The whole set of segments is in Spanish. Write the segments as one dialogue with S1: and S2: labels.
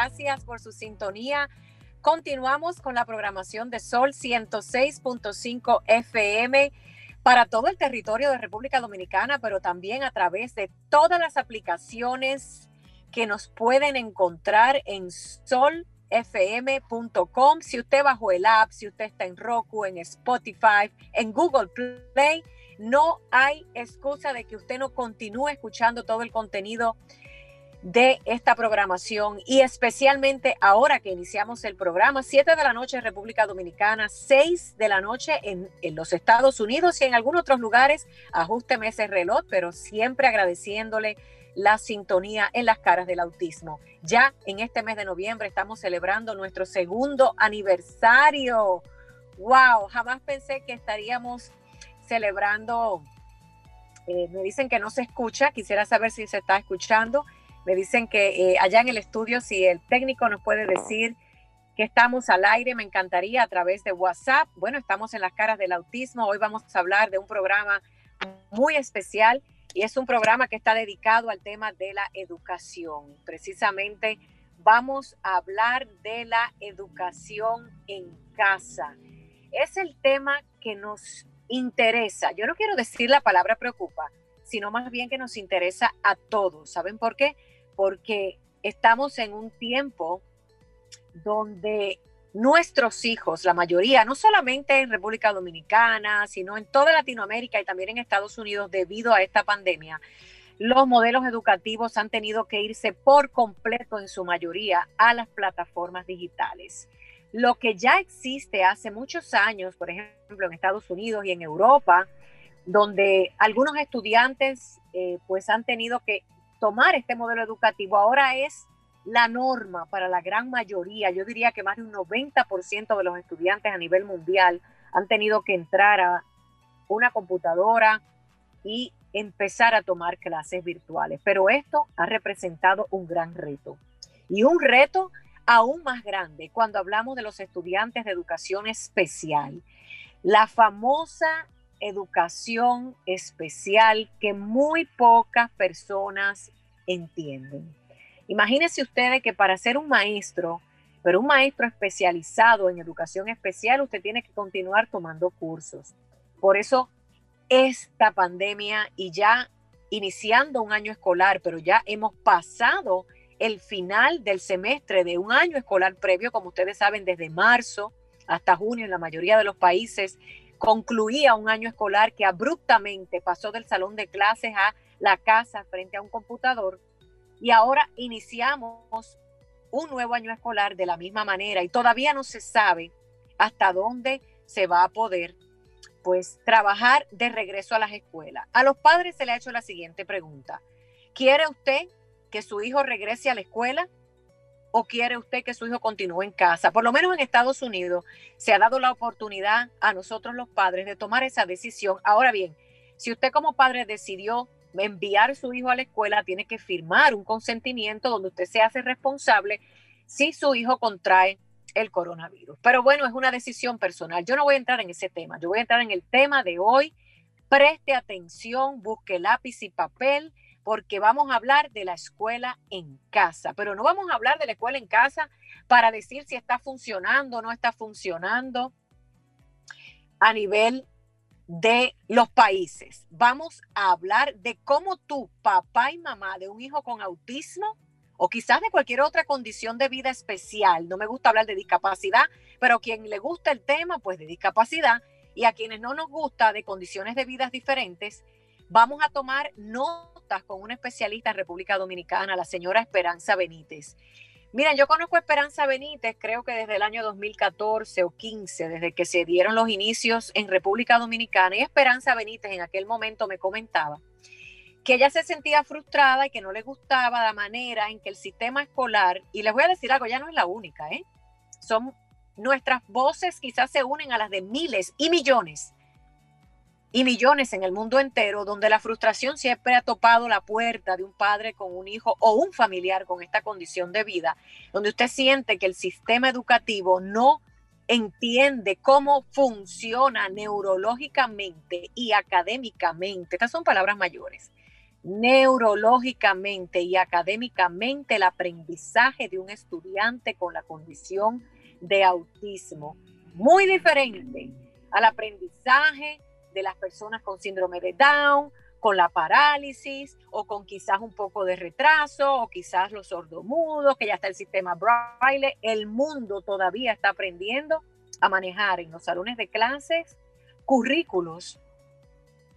S1: Gracias por su sintonía. Continuamos con la programación de Sol 106.5 FM para todo el territorio de República Dominicana, pero también a través de todas las aplicaciones que nos pueden encontrar en solfm.com. Si usted bajó el app, si usted está en Roku, en Spotify, en Google Play, no hay excusa de que usted no continúe escuchando todo el contenido de esta programación y especialmente ahora que iniciamos el programa, 7 de la noche en República Dominicana, 6 de la noche en, los Estados Unidos y en algunos otros lugares, ajusteme ese reloj, pero siempre agradeciéndole la sintonía en las caras del autismo. Ya en este mes de noviembre estamos celebrando nuestro segundo aniversario. ¡Wow! Jamás pensé que estaríamos celebrando. Eh, me dicen que no se escucha, quisiera saber si se está escuchando. Me dicen que eh, allá en el estudio, si el técnico nos puede decir que estamos al aire, me encantaría a través de WhatsApp. Bueno, estamos en las caras del autismo. Hoy vamos a hablar de un programa muy especial y es un programa que está dedicado al tema de la educación. Precisamente vamos a hablar de la educación en casa. Es el tema que nos interesa. Yo no quiero decir la palabra preocupa, sino más bien que nos interesa a todos. ¿Saben por qué? porque estamos en un tiempo donde nuestros hijos, la mayoría, no solamente en República Dominicana, sino en toda Latinoamérica y también en Estados Unidos, debido a esta pandemia, los modelos educativos han tenido que irse por completo en su mayoría a las plataformas digitales. Lo que ya existe hace muchos años, por ejemplo, en Estados Unidos y en Europa, donde algunos estudiantes eh, pues han tenido que tomar este modelo educativo ahora es la norma para la gran mayoría. Yo diría que más de un 90% de los estudiantes a nivel mundial han tenido que entrar a una computadora y empezar a tomar clases virtuales. Pero esto ha representado un gran reto y un reto aún más grande cuando hablamos de los estudiantes de educación especial. La famosa educación especial que muy pocas personas entienden. Imagínense ustedes que para ser un maestro, pero un maestro especializado en educación especial, usted tiene que continuar tomando cursos. Por eso esta pandemia y ya iniciando un año escolar, pero ya hemos pasado el final del semestre de un año escolar previo, como ustedes saben, desde marzo hasta junio en la mayoría de los países concluía un año escolar que abruptamente pasó del salón de clases a la casa frente a un computador y ahora iniciamos un nuevo año escolar de la misma manera y todavía no se sabe hasta dónde se va a poder pues trabajar de regreso a las escuelas. A los padres se le ha hecho la siguiente pregunta. ¿Quiere usted que su hijo regrese a la escuela? O quiere usted que su hijo continúe en casa? Por lo menos en Estados Unidos se ha dado la oportunidad a nosotros los padres de tomar esa decisión. Ahora bien, si usted como padre decidió enviar a su hijo a la escuela, tiene que firmar un consentimiento donde usted se hace responsable si su hijo contrae el coronavirus. Pero bueno, es una decisión personal. Yo no voy a entrar en ese tema. Yo voy a entrar en el tema de hoy. Preste atención, busque lápiz y papel porque vamos a hablar de la escuela en casa, pero no vamos a hablar de la escuela en casa para decir si está funcionando o no está funcionando a nivel de los países. Vamos a hablar de cómo tú, papá y mamá de un hijo con autismo o quizás de cualquier otra condición de vida especial, no me gusta hablar de discapacidad, pero a quien le gusta el tema, pues de discapacidad, y a quienes no nos gusta de condiciones de vida diferentes, vamos a tomar con una especialista en República Dominicana, la señora Esperanza Benítez. Miren, yo conozco a Esperanza Benítez, creo que desde el año 2014 o 15, desde que se dieron los inicios en República Dominicana, y Esperanza Benítez en aquel momento me comentaba que ella se sentía frustrada y que no le gustaba la manera en que el sistema escolar, y les voy a decir algo, ya no es la única, ¿eh? Son nuestras voces quizás se unen a las de miles y millones y millones en el mundo entero, donde la frustración siempre ha topado la puerta de un padre con un hijo o un familiar con esta condición de vida, donde usted siente que el sistema educativo no entiende cómo funciona neurológicamente y académicamente. Estas son palabras mayores. Neurológicamente y académicamente el aprendizaje de un estudiante con la condición de autismo. Muy diferente al aprendizaje de las personas con síndrome de Down, con la parálisis o con quizás un poco de retraso o quizás los sordomudos, que ya está el sistema braille. El mundo todavía está aprendiendo a manejar en los salones de clases currículos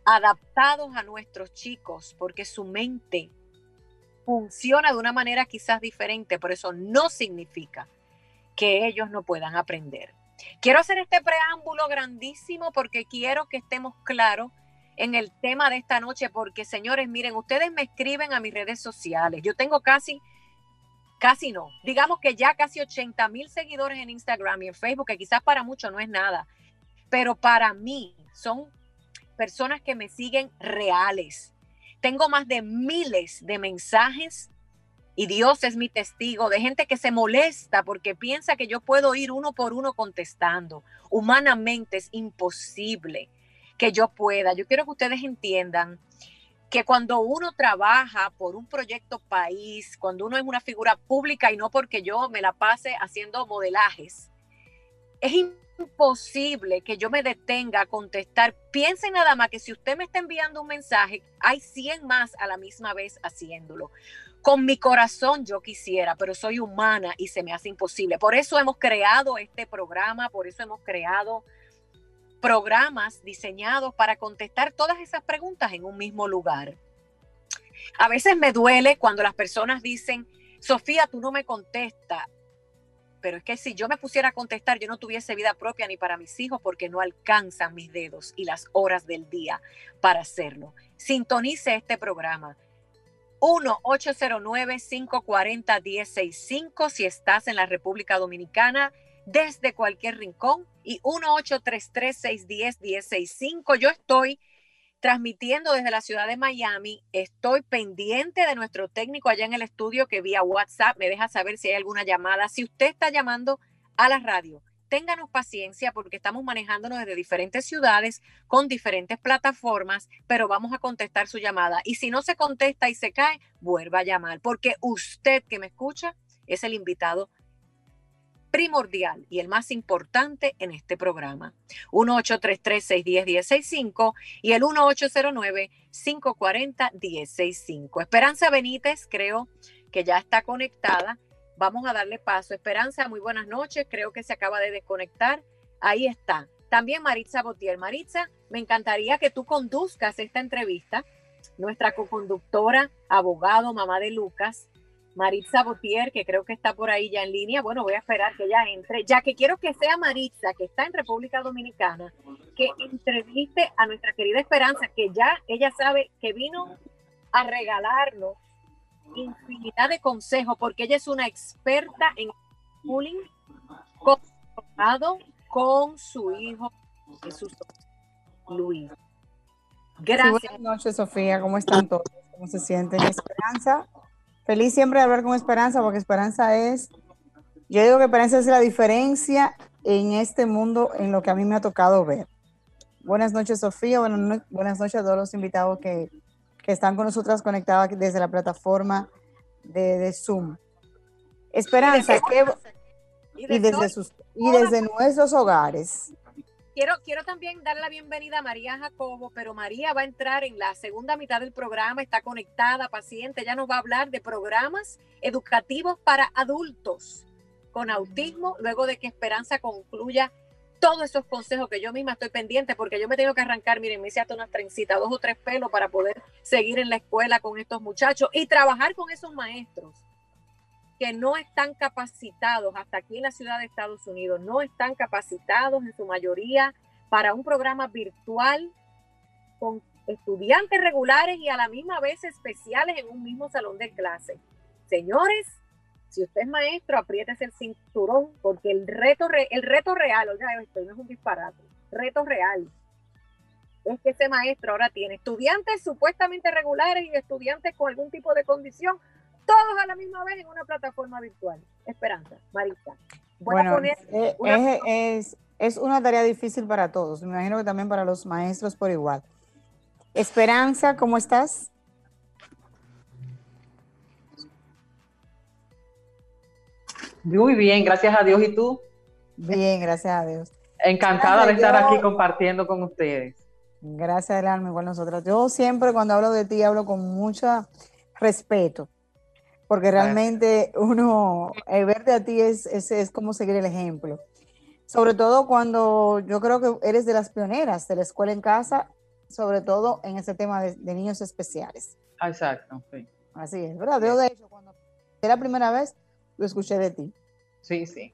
S1: adaptados a nuestros chicos porque su mente funciona de una manera quizás diferente, por eso no significa que ellos no puedan aprender. Quiero hacer este preámbulo grandísimo porque quiero que estemos claros en el tema de esta noche, porque señores, miren, ustedes me escriben a mis redes sociales. Yo tengo casi, casi no, digamos que ya casi 80 mil seguidores en Instagram y en Facebook, que quizás para muchos no es nada, pero para mí son personas que me siguen reales. Tengo más de miles de mensajes y Dios es mi testigo de gente que se molesta porque piensa que yo puedo ir uno por uno contestando. Humanamente es imposible que yo pueda. Yo quiero que ustedes entiendan que cuando uno trabaja por un proyecto país, cuando uno es una figura pública y no porque yo me la pase haciendo modelajes, es imposible que yo me detenga a contestar. Piensen nada más que si usted me está enviando un mensaje, hay 100 más a la misma vez haciéndolo. Con mi corazón yo quisiera, pero soy humana y se me hace imposible. Por eso hemos creado este programa, por eso hemos creado programas diseñados para contestar todas esas preguntas en un mismo lugar. A veces me duele cuando las personas dicen, Sofía, tú no me contestas. Pero es que si yo me pusiera a contestar, yo no tuviese vida propia ni para mis hijos porque no alcanzan mis dedos y las horas del día para hacerlo. Sintonice este programa. 1-809-540-1065 si estás en la República Dominicana desde cualquier rincón y 1-833-610-1065. Yo estoy transmitiendo desde la ciudad de Miami. Estoy pendiente de nuestro técnico allá en el estudio que vía WhatsApp me deja saber si hay alguna llamada. Si usted está llamando a la radio ténganos paciencia porque estamos manejándonos desde diferentes ciudades con diferentes plataformas, pero vamos a contestar su llamada. Y si no se contesta y se cae, vuelva a llamar, porque usted que me escucha es el invitado primordial y el más importante en este programa. 1-833-610-1065 y el 1809-540-1065. Esperanza Benítez, creo que ya está conectada. Vamos a darle paso. Esperanza, muy buenas noches. Creo que se acaba de desconectar. Ahí está. También Maritza Botier. Maritza, me encantaría que tú conduzcas esta entrevista. Nuestra co-conductora, abogado, mamá de Lucas, Maritza Botier, que creo que está por ahí ya en línea. Bueno, voy a esperar que ella entre, ya que quiero que sea Maritza, que está en República Dominicana, que entreviste a nuestra querida Esperanza, que ya ella sabe que vino a regalarnos infinidad de consejos porque ella es una experta en bullying con su hijo Jesús Luis.
S2: Gracias. buenas noches, Sofía. ¿Cómo están todos? ¿Cómo se sienten? Esperanza. Feliz siempre de hablar con Esperanza porque Esperanza es, yo digo que Esperanza es la diferencia en este mundo en lo que a mí me ha tocado ver. Buenas noches, Sofía. Buenas, noches a todos los invitados que, que están con nosotras conectadas desde la plataforma de, Zoom. Esperanza, y, desde, sus, y desde nuestros hogares.
S1: Quiero, quiero también dar la bienvenida a María Jacobo, pero María va a entrar en la segunda mitad del programa, está conectada, paciente, ella nos va a hablar de programas educativos para adultos con autismo, luego de que Esperanza concluya todos esos consejos que yo misma estoy pendiente, porque yo me tengo que arrancar, miren, me hice hasta unas trencitas, dos o tres pelos para poder seguir en la escuela con estos muchachos y trabajar con esos maestros que no están capacitados, hasta aquí en la ciudad de Estados Unidos, no están capacitados en su mayoría para un programa virtual con estudiantes regulares y a la misma vez especiales en un mismo salón de clase. Señores, si usted es maestro, apriétese el cinturón porque el reto, el reto real, oiga esto no es un disparate, reto real es que ese maestro ahora tiene estudiantes supuestamente regulares y estudiantes con algún tipo de condición, todos a la misma vez en una plataforma virtual. Esperanza, Marita.
S2: bueno, eh, es, es, una tarea difícil para todos, me imagino que también para los maestros por igual. Esperanza, ¿cómo estás?
S3: Muy bien, gracias a Dios. ¿Y tú?
S2: Bien, gracias a Dios.
S3: Encantada de estar aquí compartiendo con ustedes.
S2: Gracias, el alma, igual nosotros. Yo siempre cuando hablo de ti hablo con mucho respeto, porque realmente uno, el verte a ti es, es, como seguir el ejemplo. Sobre todo cuando yo creo que eres de las pioneras de la escuela en casa, sobre todo en ese tema de, niños especiales.
S3: Exacto,
S2: sí. Así es, ¿verdad? Yo de hecho, cuando era la primera vez, lo escuché de ti.
S3: Sí, sí.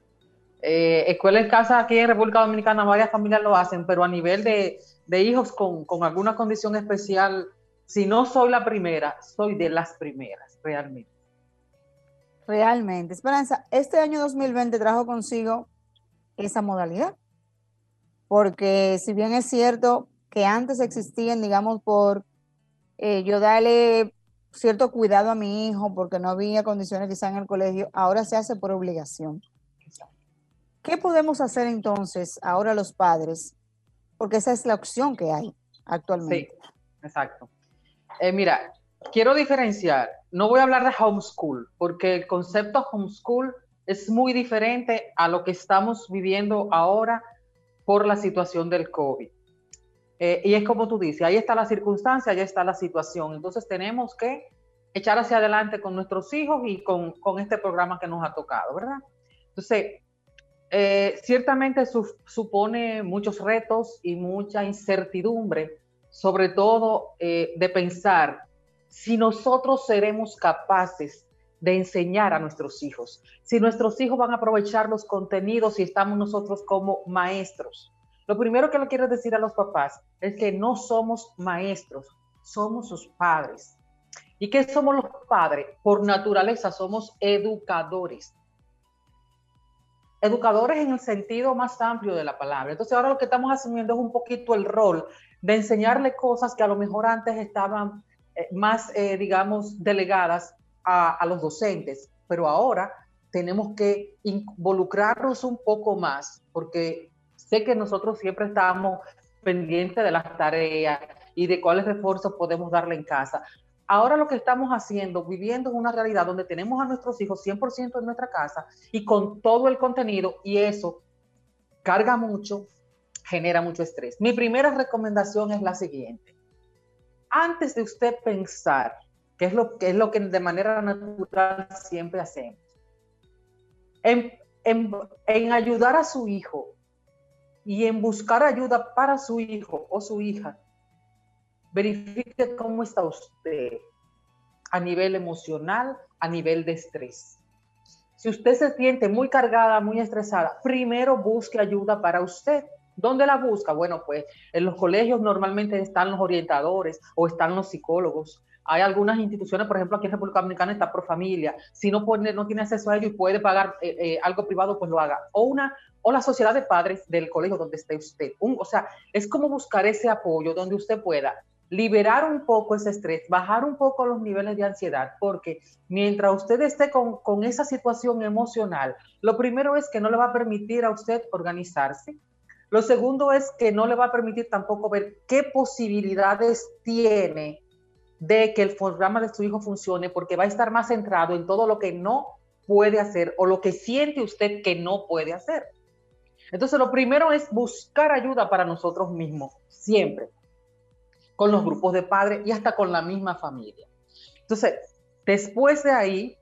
S3: Eh, escuela en casa aquí en República Dominicana, varias familias lo hacen, pero a nivel de, de hijos con, alguna condición especial, si no soy la primera, soy de las primeras, realmente.
S2: Realmente. Esperanza, este año 2020 trajo consigo esa modalidad, porque si bien es cierto que antes existían, digamos, por eh, yo darle cierto cuidado a mi hijo porque no había condiciones quizá en el colegio, ahora se hace por obligación. ¿Qué podemos hacer entonces ahora los padres porque esa es la opción que hay actualmente.
S3: Sí, exacto. Eh, mira, quiero diferenciar, no voy a hablar de homeschool, porque el concepto homeschool es muy diferente a lo que estamos viviendo ahora por la situación del COVID. Eh, y es como tú dices, ahí está la circunstancia, ahí está la situación. Entonces tenemos que echar hacia adelante con nuestros hijos y con, con este programa que nos ha tocado, ¿verdad? Entonces, eh, ciertamente supone muchos retos y mucha incertidumbre, sobre todo eh, de pensar si nosotros seremos capaces de enseñar a nuestros hijos, si nuestros hijos van a aprovechar los contenidos y estamos nosotros como maestros. Lo primero que le quiero decir a los papás es que no somos maestros, somos sus padres. ¿Y qué somos los padres? Por naturaleza somos educadores educadores en el sentido más amplio de la palabra. Entonces ahora lo que estamos asumiendo es un poquito el rol de enseñarle cosas que a lo mejor antes estaban eh, más, eh, digamos, delegadas a, a, los docentes, pero ahora tenemos que involucrarnos un poco más, porque sé que nosotros siempre estamos pendientes de las tareas y de cuáles refuerzos podemos darle en casa, Ahora lo que estamos haciendo, viviendo en una realidad donde tenemos a nuestros hijos 100% en nuestra casa y con todo el contenido y eso carga mucho, genera mucho estrés. Mi primera recomendación es la siguiente. Antes de usted pensar, que es lo que, es lo que de manera natural siempre hacemos, en, en ayudar a su hijo y en buscar ayuda para su hijo o su hija, verifique cómo está usted a nivel emocional, a nivel de estrés. Si usted se siente muy cargada, muy estresada, primero busque ayuda para usted. ¿Dónde la busca? Bueno, pues en los colegios normalmente están los orientadores o están los psicólogos. Hay algunas instituciones, por ejemplo, aquí en República Dominicana está Pro Familia. Si no, puede, no tiene acceso a ello y puede pagar eh, eh, algo privado, pues lo haga. O una o la sociedad de padres del colegio donde esté usted. o sea, es como buscar ese apoyo donde usted pueda liberar un poco ese estrés, bajar un poco los niveles de ansiedad, porque mientras usted esté con, esa situación emocional, lo primero es que no le va a permitir a usted organizarse. Lo segundo es que no le va a permitir tampoco ver qué posibilidades tiene de que el programa de su hijo funcione, porque va a estar más centrado en todo lo que no puede hacer o lo que siente usted que no puede hacer. Entonces, lo primero es buscar ayuda para nosotros mismos, siempre con los grupos de padres y hasta con la misma familia. Entonces, después de ahí,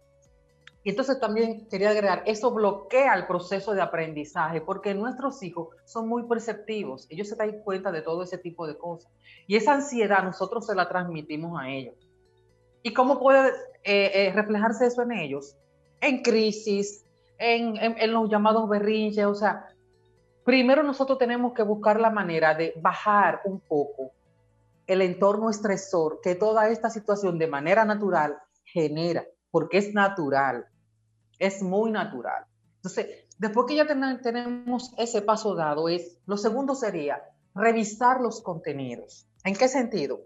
S3: y entonces también quería agregar, eso bloquea el proceso de aprendizaje porque nuestros hijos son muy perceptivos, ellos se dan cuenta de todo ese tipo de cosas. Y esa ansiedad nosotros se la transmitimos a ellos. ¿Y cómo puede eh, eh, reflejarse eso en ellos? En crisis, en, en los llamados berrinches, o sea, primero nosotros tenemos que buscar la manera de bajar un poco el entorno estresor que toda esta situación de manera natural genera, porque es natural, es muy natural. Entonces, después que ya tenemos ese paso dado, es, lo segundo sería revisar los contenidos. ¿En qué sentido?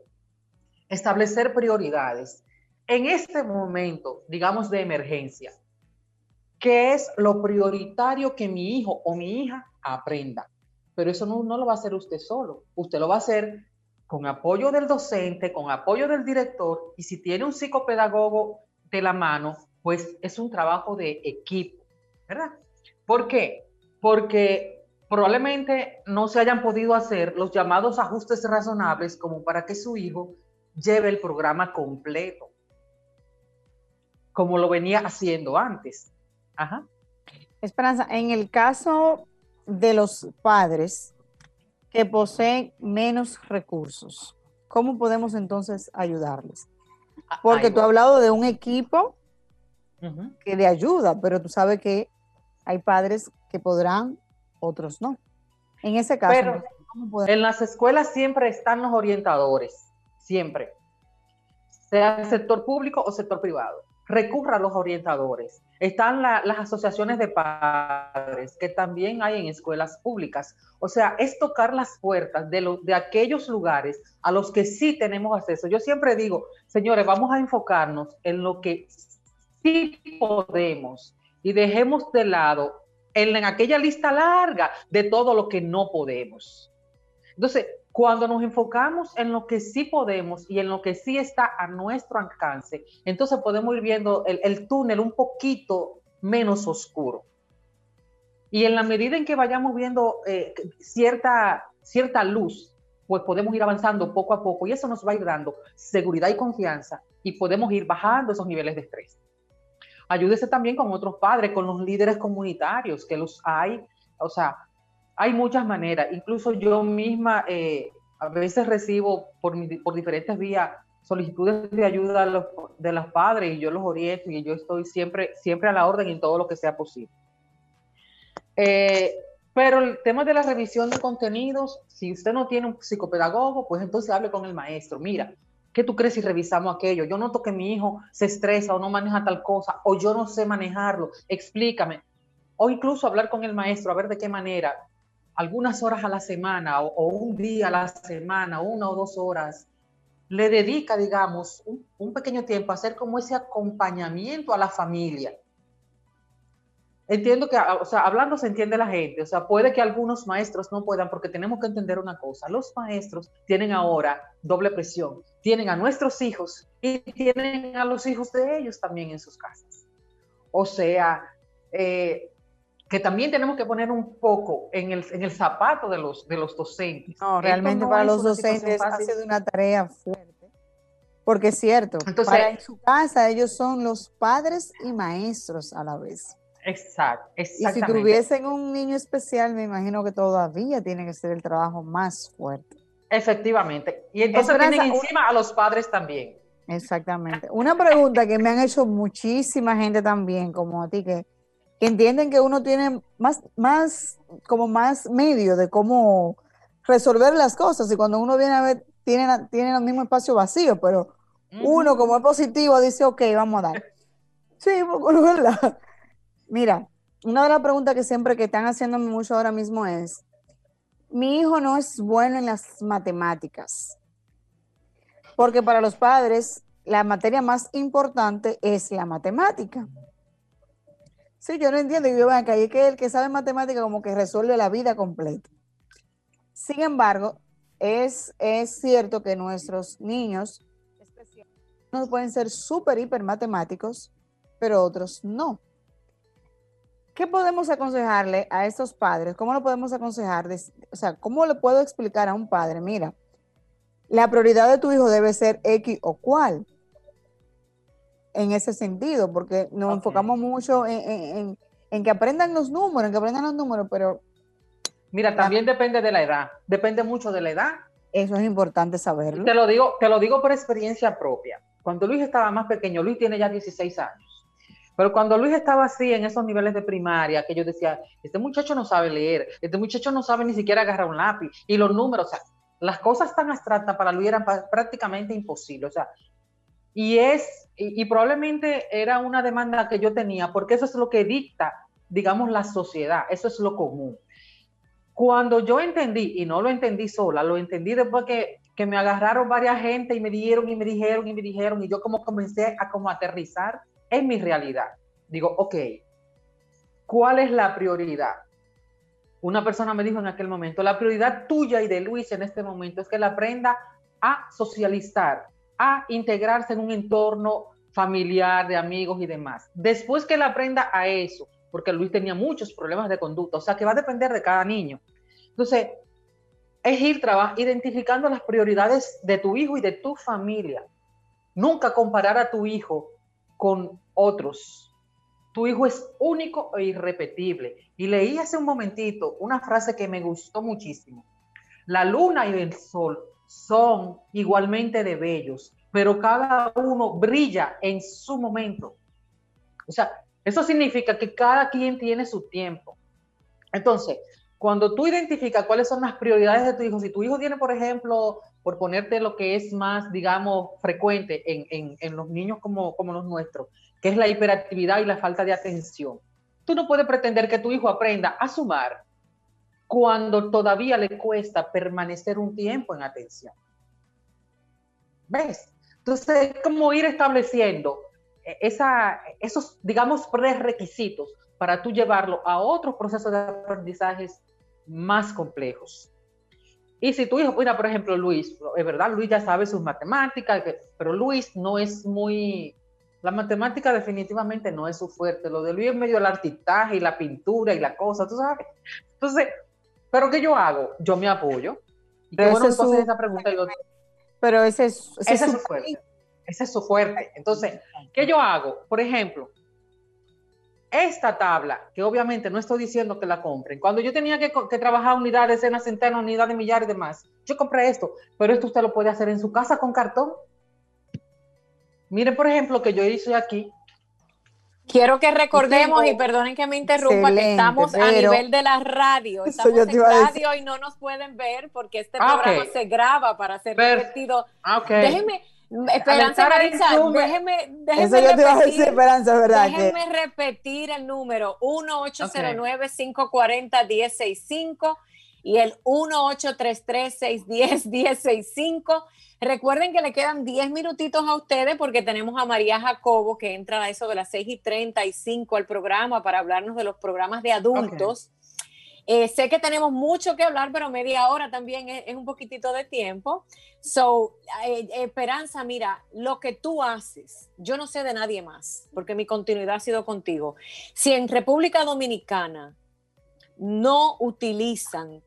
S3: Establecer prioridades. En este momento, digamos, de emergencia, ¿qué es lo prioritario que mi hijo o mi hija aprenda? Pero eso no, no lo va a hacer usted solo. Usted lo va a hacer con apoyo del docente, con apoyo del director, y si tiene un psicopedagogo de la mano, pues es un trabajo de equipo, ¿verdad? ¿Por qué? Porque probablemente no se hayan podido hacer los llamados ajustes razonables como para que su hijo lleve el programa completo, como lo venía haciendo antes. Ajá.
S2: Esperanza, en el caso de los padres que poseen menos recursos, ¿cómo podemos entonces ayudarles? Ah, Porque tú has hablado de un equipo que le ayuda, pero tú sabes que hay padres que podrán, otros no. En ese caso, pero,
S3: en las escuelas siempre están los orientadores, siempre, sea sector público o sector privado recurra a los orientadores. Están las asociaciones de padres que también hay en escuelas públicas. O sea, es tocar las puertas de, de aquellos lugares a los que sí tenemos acceso. Yo siempre digo, señores, vamos a enfocarnos en lo que sí podemos y dejemos de lado en, en aquella lista larga de todo lo que no podemos. Entonces, cuando nos enfocamos en lo que sí podemos y en lo que sí está a nuestro alcance, entonces podemos ir viendo el, túnel un poquito menos oscuro. Y en la medida en que vayamos viendo eh, cierta, cierta luz, pues podemos ir avanzando poco a poco y eso nos va a ir dando seguridad y confianza y podemos ir bajando esos niveles de estrés. Ayúdese también con otros padres, con los líderes comunitarios, que los hay, o sea, hay muchas maneras, incluso yo misma eh, a veces recibo por, por diferentes vías solicitudes de ayuda de los padres y yo los oriento y yo estoy siempre, siempre a la orden en todo lo que sea posible. Eh, pero el tema de la revisión de contenidos, si usted no tiene un psicopedagogo, pues entonces hable con el maestro. Mira, ¿qué tú crees si revisamos aquello? Yo noto que mi hijo se estresa o no maneja tal cosa, o yo no sé manejarlo, explícame. O incluso hablar con el maestro, a ver de qué manera algunas horas a la semana o, un día a la semana, una o dos horas, le dedica, digamos, un, pequeño tiempo a hacer como ese acompañamiento a la familia. Entiendo que, o sea, hablando se entiende la gente, o sea, puede que algunos maestros no puedan, porque tenemos que entender una cosa, los maestros tienen ahora doble presión, tienen a nuestros hijos y tienen a los hijos de ellos también en sus casas. O sea, eh, que también tenemos que poner un poco en el, en el zapato de los, de los docentes.
S2: No, realmente para los docentes ha sido una tarea fuerte, porque es cierto, Entonces, para en su casa ellos son los padres y maestros a la vez.
S3: Exacto,
S2: Y si tuviesen un niño especial, me imagino que todavía tiene que ser el trabajo más fuerte.
S3: Efectivamente. Y entonces tienen encima a los padres también.
S2: Exactamente. Una pregunta que me han hecho muchísima gente también, como a ti, que entienden que uno tiene más, más, como más medio de cómo resolver las cosas y cuando uno viene a ver, tienen, tienen el mismo espacio vacío, pero uno como es positivo dice, ok, vamos a dar. Sí, por verdad. Mira, una de las preguntas que siempre que están haciéndome mucho ahora mismo es, mi hijo no es bueno en las matemáticas, porque para los padres la materia más importante es la matemática. Sí, yo no entiendo. Y yo veo que que el que sabe matemática como que resuelve la vida completa. Sin embargo, es, es cierto que nuestros niños no pueden ser súper hiper matemáticos, pero otros no. ¿Qué podemos aconsejarle a estos padres? ¿Cómo lo podemos aconsejar? O sea, ¿cómo le puedo explicar a un padre? Mira, la prioridad de tu hijo debe ser X o cual en ese sentido, porque nos enfocamos mucho en, que aprendan los números, en que aprendan los números, pero...
S3: Mira, también depende de la edad, depende mucho de la edad.
S2: Eso es importante saberlo.
S3: Te lo digo, te lo digo por experiencia propia. Cuando Luis estaba más pequeño, Luis tiene ya 16 años. Pero cuando Luis estaba así en esos niveles de primaria, que yo decía, este muchacho no sabe leer, este muchacho no sabe ni siquiera agarrar un lápiz y los números, o sea, las cosas tan abstractas para Luis eran prácticamente imposibles. O sea, y es, y, probablemente era una demanda que yo tenía, porque eso es lo que dicta, digamos, la sociedad, eso es lo común. Cuando yo entendí, y no lo entendí sola, lo entendí después que, que me agarraron varias gente y me dieron y me dijeron y me dijeron, y yo como comencé a como aterrizar en mi realidad. Digo, ok, ¿cuál es la prioridad? Una persona me dijo en aquel momento, la prioridad tuya y de Luis en este momento es que la aprenda a socializar, a integrarse en un entorno familiar, de amigos y demás. Después que él aprenda a eso, porque Luis tenía muchos problemas de conducta, o sea que va a depender de cada niño. Entonces, es ir identificando las prioridades de tu hijo y de tu familia. Nunca comparar a tu hijo con otros. Tu hijo es único e irrepetible. Y leí hace un momentito una frase que me gustó muchísimo. La luna y el sol son igualmente de bellos, pero cada uno brilla en su momento. O sea, eso significa que cada quien tiene su tiempo. Entonces, cuando tú identificas cuáles son las prioridades de tu hijo, si tu hijo tiene, por ejemplo, por ponerte lo que es más, digamos, frecuente en, los niños como, como los nuestros, que es la hiperactividad y la falta de atención, tú no puedes pretender que tu hijo aprenda a sumar cuando todavía le cuesta permanecer un tiempo en atención. ¿Ves? Entonces, como ir estableciendo esa, esos, digamos, prerequisitos para tú llevarlo a otros procesos de aprendizajes más complejos. Y si tu hijo, mira, por ejemplo, Luis, es verdad, Luis ya sabe sus matemáticas, pero Luis no es muy, la matemática definitivamente no es su fuerte. Lo de Luis es medio el artistaje y la pintura y la cosa, tú sabes. Entonces, ¿Pero qué yo hago? Yo me apoyo. Y bueno, entonces esa pregunta yo...
S2: Pero ese es,
S3: ese, es su fuerte. Ese es su fuerte. Entonces, ¿qué yo hago? Por ejemplo, esta tabla, que obviamente no estoy diciendo que la compren, cuando yo tenía que, que trabajar unidades, decenas, centenas, unidades, millares y demás, yo compré esto, pero esto usted lo puede hacer en su casa con cartón. Miren, por ejemplo, que yo hice aquí,
S1: Quiero que recordemos, y perdonen que me interrumpa, que estamos a nivel de la radio. Estamos en radio y no nos pueden ver porque este ah, programa se graba para ser repetido. Ah, déjenme, Esperanza Maritza, déjeme, déjeme Eso yo te iba a decir, Esperanza, ¿verdad? Déjenme repetir el número 1-809-540-1065 y el 1-833-610-1065 Recuerden que le quedan 10 minutitos a ustedes porque tenemos a María Jacobo que entra a eso de las 6 y 35 al programa para hablarnos de los programas de adultos. Eh, sé que tenemos mucho que hablar, pero media hora también es, un poquitito de tiempo. So, eh, Esperanza, mira, lo que tú haces, yo no sé de nadie más, porque mi continuidad ha sido contigo. Si en República Dominicana no utilizan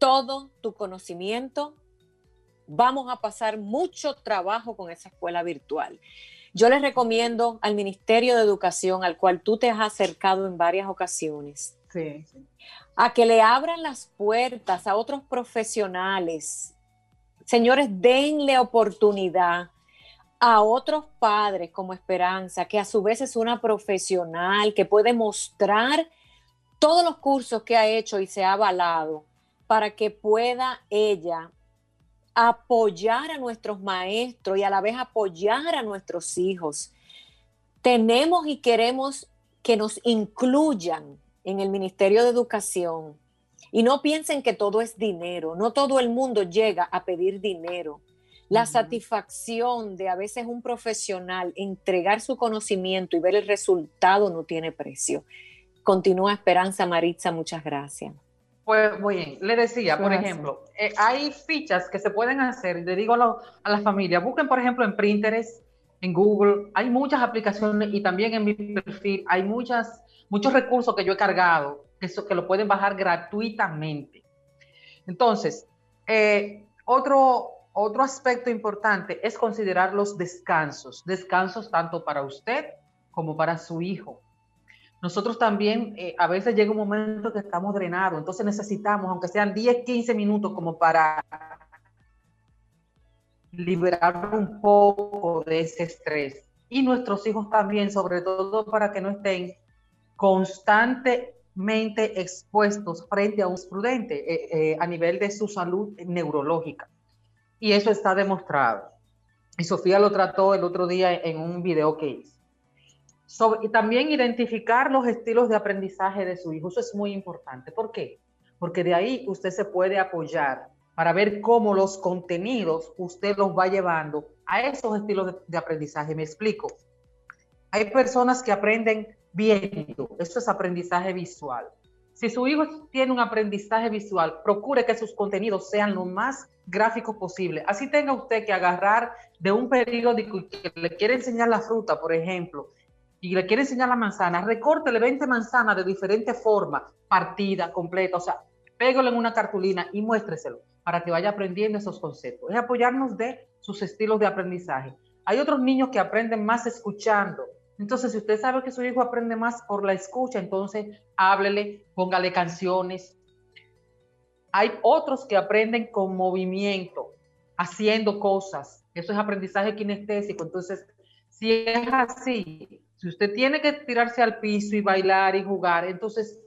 S1: todo tu conocimiento, vamos a pasar mucho trabajo con esa escuela virtual. Yo les recomiendo al Ministerio de Educación, al cual tú te has acercado en varias ocasiones, a que le abran las puertas a otros profesionales. Señores, denle oportunidad a otros padres como Esperanza, que a su vez es una profesional, que puede mostrar todos los cursos que ha hecho y se ha avalado para que pueda ella apoyar a nuestros maestros y a la vez apoyar a nuestros hijos. Tenemos y queremos que nos incluyan en el Ministerio de Educación. Y no piensen que todo es dinero, no todo el mundo llega a pedir dinero. La satisfacción de a veces un profesional entregar su conocimiento y ver el resultado no tiene precio. Continúa Esperanza Maritza, muchas gracias.
S3: Pues muy bien, le decía, por ejemplo, eh, hay fichas que se pueden hacer, le digo a, a las familias, busquen por ejemplo en Pinterest, en Google, hay muchas aplicaciones y también en mi perfil hay muchas, muchos recursos que yo he cargado, que, que lo pueden bajar gratuitamente. Entonces, eh, otro, otro aspecto importante es considerar los descansos, descansos tanto para usted como para su hijo nosotros también eh, a veces llega un momento que estamos drenados, entonces necesitamos, aunque sean 10, 15 minutos como para liberar un poco de ese estrés. Y nuestros hijos también, sobre todo para que no estén constantemente expuestos frente a un prudente eh, eh, a nivel de su salud neurológica. Y eso está demostrado. Y Sofía lo trató el otro día en un video que hizo. y también identificar los estilos de aprendizaje de su hijo. Eso es muy importante. ¿Por qué? Porque de ahí usted se puede apoyar para ver cómo los contenidos usted los va llevando a esos estilos de, aprendizaje. Me explico. Hay personas que aprenden viendo. Eso es aprendizaje visual. Si su hijo tiene un aprendizaje visual, procure que sus contenidos sean lo más gráficos posible. Así tenga usted que agarrar de un periódico que le quiere enseñar la fruta, por ejemplo, y le quiere enseñar la manzana, recórtele 20 manzanas de diferente forma, partida, completa, o sea, pégalo en una cartulina y muéstreselo para que vaya aprendiendo esos conceptos. Es apoyarnos de sus estilos de aprendizaje. Hay otros niños que aprenden más escuchando, entonces, si usted sabe que su hijo aprende más por la escucha, entonces háblele, póngale canciones. Hay otros que aprenden con movimiento, haciendo cosas. Eso es aprendizaje kinestésico. Entonces, si es así, si usted tiene que tirarse al piso y bailar y jugar, entonces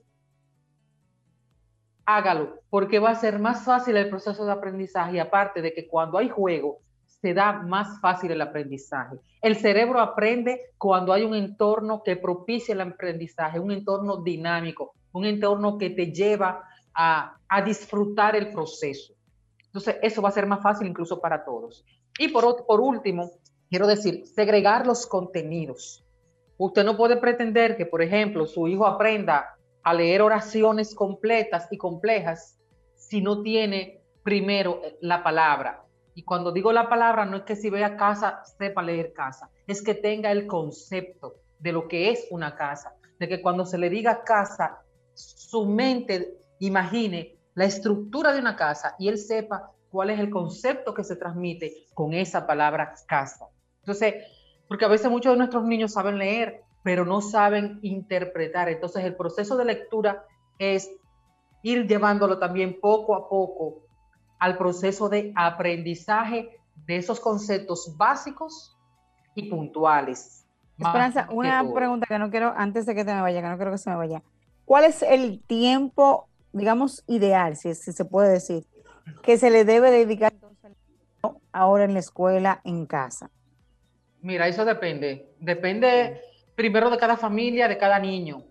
S3: hágalo, porque va a ser más fácil el proceso de aprendizaje. aparte de que cuando hay juego, se da más fácil el aprendizaje. El cerebro aprende cuando hay un entorno que propicia el aprendizaje, un entorno dinámico, un entorno que te lleva a, disfrutar el proceso. Entonces, eso va a ser más fácil incluso para todos. Y por, por último, quiero decir, segregar los contenidos. Usted no puede pretender que, por ejemplo, su hijo aprenda a leer oraciones completas y complejas si no tiene primero la palabra, y cuando digo la palabra, no es que si vea casa, sepa leer casa, es que tenga el concepto de lo que es una casa, de que cuando se le diga casa, su mente imagine la estructura de una casa y él sepa cuál es el concepto que se transmite con esa palabra casa. Entonces, porque a veces muchos de nuestros niños saben leer, pero no saben interpretar. Entonces, el proceso de lectura es ir llevándolo también poco a poco al proceso de aprendizaje de esos conceptos básicos y puntuales.
S2: Esperanza, una pregunta que no quiero, antes de que te me vaya, que no quiero que se me vaya. ¿Cuál es el tiempo, digamos, ideal, si, se puede decir, que se le debe dedicar ahora en la escuela, en casa?
S3: Mira, eso depende. Depende primero de cada familia, de cada niño.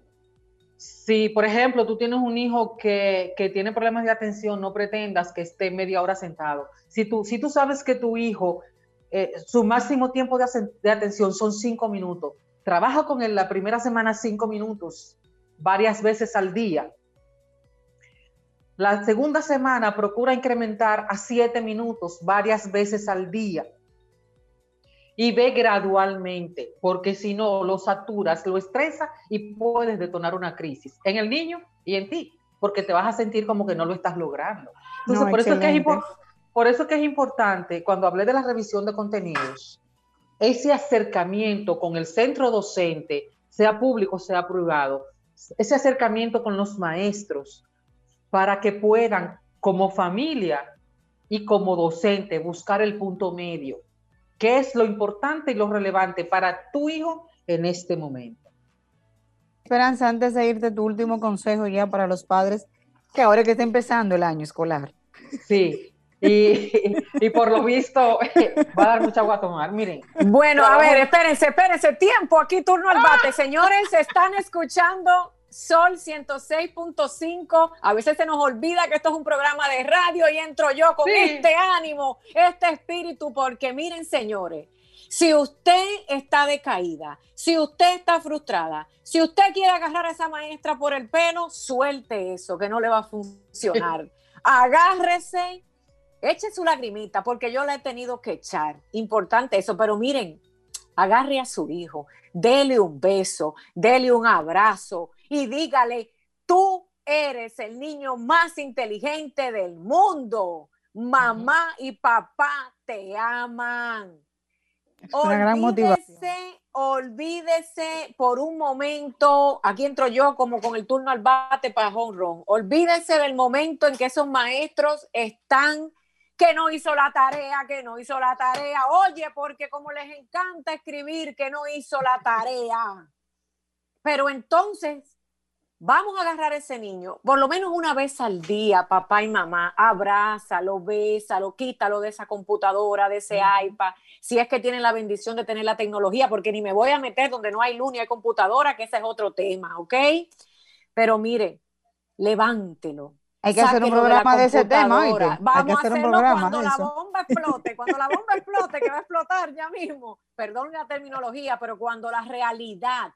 S3: Si, por ejemplo, tú tienes un hijo que, tiene problemas de atención, no pretendas que esté media hora sentado. Si tú, si tú sabes que tu hijo, eh, su máximo tiempo de, de, atención son cinco minutos, trabaja con él la primera semana cinco minutos, varias veces al día. La segunda semana procura incrementar a siete minutos varias veces al día y ve gradualmente, porque si no lo saturas, lo estresa y puedes detonar una crisis en el niño y en ti, porque te vas a sentir como que no lo estás logrando. Entonces, por, eso es que es por eso que es importante, cuando hablé de la revisión de contenidos, ese acercamiento con el centro docente, sea público, sea privado, ese acercamiento con los maestros, para que puedan, como familia y como docente, buscar el punto medio ¿Qué es lo importante y lo relevante para tu hijo en este momento?
S2: Esperanza, antes de irte, tu último consejo ya para los padres, que ahora que está empezando el año escolar.
S3: Sí, y, por lo visto va a dar mucha agua a tomar, miren.
S1: Bueno, a ver, espérense, espérense, tiempo, aquí turno al bate. Señores, están escuchando Sol 106.5. A veces se nos olvida que esto es un programa de radio y entro yo con este ánimo, este espíritu, porque miren, señores, si usted está decaída, si usted está frustrada, si usted quiere agarrar a esa maestra por el pelo, suelte eso, que no le va a funcionar. Agárrese, eche su lagrimita, porque yo la he tenido que echar. Importante eso, pero miren, agarre a su hijo, dele un beso, dele un abrazo, y dígale, tú eres el niño más inteligente del mundo. Mamá y papá te aman. olvídese, olvídese por un momento, aquí entro yo como con el turno al bate para home olvídese del momento en que esos maestros están que no hizo la tarea, que no hizo la tarea. Oye, porque como les encanta escribir que no hizo la tarea. Pero entonces Vamos a agarrar a ese niño, por lo menos una vez al día, papá y mamá, abrázalo, bésalo, quítalo de esa computadora, de ese iPad, si es que tienen la bendición de tener la tecnología, porque ni me voy a meter donde no hay luz ni hay computadora, que ese es otro tema, ¿ok? Pero mire, levántelo.
S2: Hay que hacer un programa de, ese tema.
S1: Vamos a hacerlo cuando la bomba explote, cuando la bomba explote, que va a explotar ya mismo. Perdón la terminología, pero cuando la realidad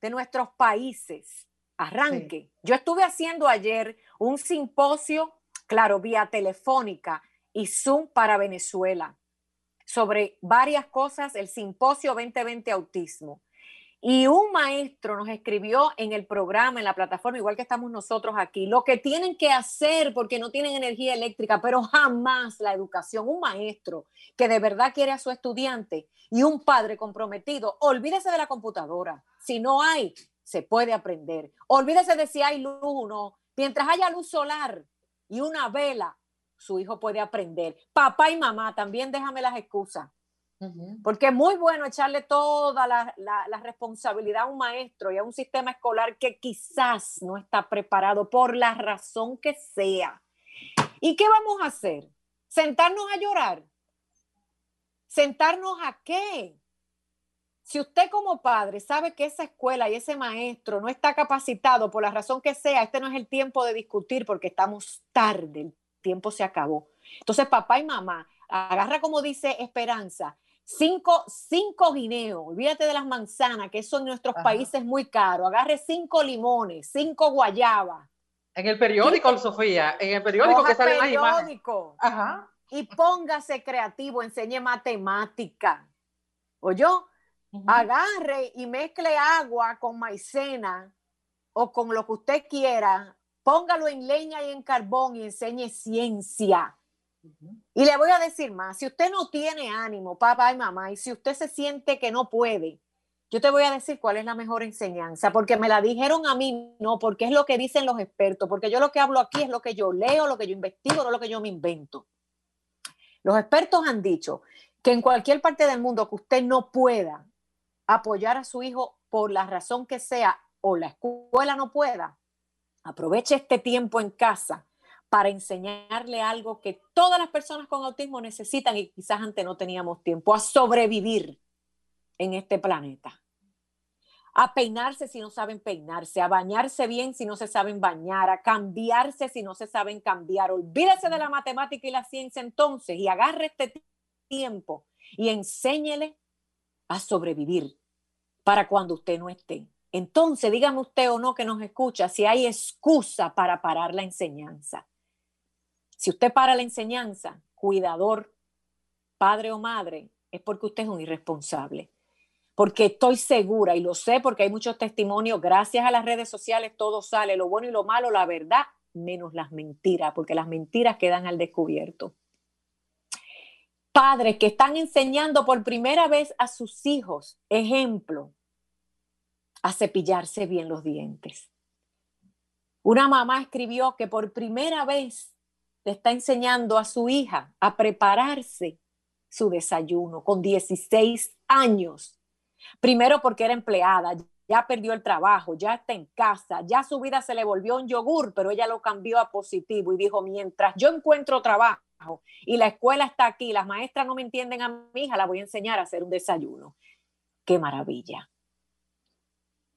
S1: de nuestros países arranque. Yo estuve haciendo ayer un simposio, claro, vía telefónica y Zoom para Venezuela sobre varias cosas, el simposio 2020 autismo. Y un maestro nos escribió en el programa, en la plataforma, igual que estamos nosotros aquí, lo que tienen que hacer porque no tienen energía eléctrica, pero jamás la educación. Un maestro que de verdad quiere a su estudiante y un padre comprometido, olvídese de la computadora. Si no hay, se puede aprender. Olvídese de si hay luz o no. Mientras haya luz solar y una vela, su hijo puede aprender. Papá y mamá, también déjame las excusas. Porque es muy bueno echarle toda la, la, responsabilidad a un maestro y a un sistema escolar que quizás no está preparado por la razón que sea. ¿Y qué vamos a hacer? ¿Sentarnos a llorar? ¿Sentarnos a qué? Si usted como padre sabe que esa escuela y ese maestro no está capacitado por la razón que sea, este no es el tiempo de discutir porque estamos tarde, el tiempo se acabó. Entonces, papá y mamá, agarra como dice Esperanza, cinco, cinco guineos, olvídate de las manzanas, que eso en nuestros países es muy caro, agarre cinco limones, cinco guayabas.
S3: En el periódico, Sofía, en el periódico que sale
S1: periódico. Ajá. Y póngase creativo, enseñe matemática. Agarre y mezcle agua con maicena o con lo que usted quiera, póngalo en leña y en carbón y enseñe ciencia. Y le voy a decir más, si usted no tiene ánimo, papá y mamá, y si usted se siente que no puede, yo te voy a decir cuál es la mejor enseñanza, porque me la dijeron a mí, no, porque es lo que dicen los expertos, porque yo lo que hablo aquí es lo que yo leo, lo que yo investigo, no lo que yo me invento. Los expertos han dicho que en cualquier parte del mundo que usted no pueda apoyar a su hijo por la razón que sea o la escuela no pueda, aproveche este tiempo en casa para enseñarle algo que todas las personas con autismo necesitan y quizás antes no teníamos tiempo, a sobrevivir en este planeta. A peinarse si no saben peinarse, a bañarse bien si no se saben bañar, a cambiarse si no se saben cambiar. Olvídese de la matemática y la ciencia entonces y agarre este tiempo y enséñele a sobrevivir para cuando usted no esté. Entonces, dígame usted o no que nos escucha si hay excusa para parar la enseñanza. Si usted para la enseñanza, cuidador, padre o madre, es porque usted es un irresponsable. Porque estoy segura y lo sé porque hay muchos testimonios, gracias a las redes sociales todo sale, lo bueno y lo malo, la verdad, menos las mentiras, porque las mentiras quedan al descubierto. Padres que están enseñando por primera vez a sus hijos, ejemplo, a cepillarse bien los dientes. Una mamá escribió que por primera vez le está enseñando a su hija a prepararse su desayuno con 16 años. Primero porque era empleada, ya perdió el trabajo, ya está en casa, ya su vida se le volvió un yogur, pero ella lo cambió a positivo y dijo, mientras yo encuentro trabajo y la escuela está aquí, las maestras no me entienden a mi hija, la voy a enseñar a hacer un desayuno. Qué maravilla.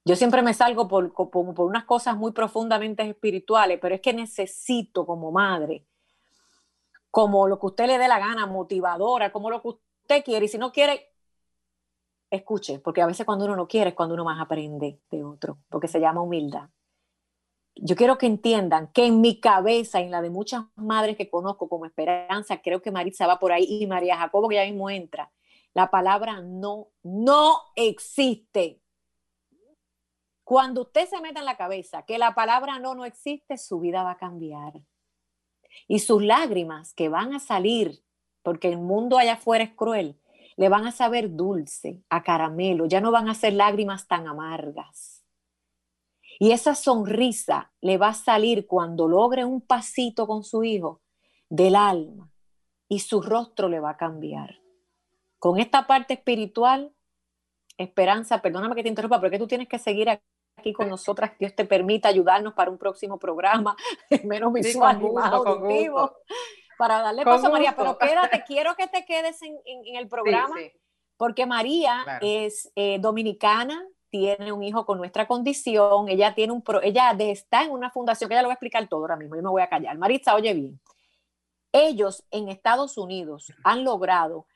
S1: Yo siempre me salgo por, por, unas cosas muy profundamente espirituales, pero es que necesito como madre, como lo que usted le dé la gana, motivadora, como lo que usted quiere. Y si no quiere, escuche, porque a veces cuando uno no quiere es cuando uno más aprende de otro, porque se llama humildad. Yo quiero que entiendan que en mi cabeza en la de muchas madres que conozco como esperanza, creo que Maritza va por ahí y María Jacobo que ya mismo entra, la palabra no, no existe. Cuando usted se meta en la cabeza que la palabra no no existe, su vida va a cambiar. Y sus lágrimas que van a salir, porque el mundo allá afuera es cruel, le van a saber dulce, a caramelo, ya no van a ser lágrimas tan amargas. Y esa sonrisa le va a salir cuando logre un pasito con su hijo del alma y su rostro le va a cambiar. Con esta parte espiritual, esperanza, perdóname que te interrumpa, pero que tú tienes que seguir aquí aquí con nosotras. Dios te permita ayudarnos para un próximo programa, menos visual y más auditivo, para darle paso a María. Pero quédate, quiero que te quedes en, el programa, porque María es eh, dominicana, tiene un hijo con nuestra condición, ella tiene un pro, ella está en una fundación, que ella lo va a explicar todo ahora mismo, yo me voy a callar. Maritza, oye bien, ellos en Estados Unidos han logrado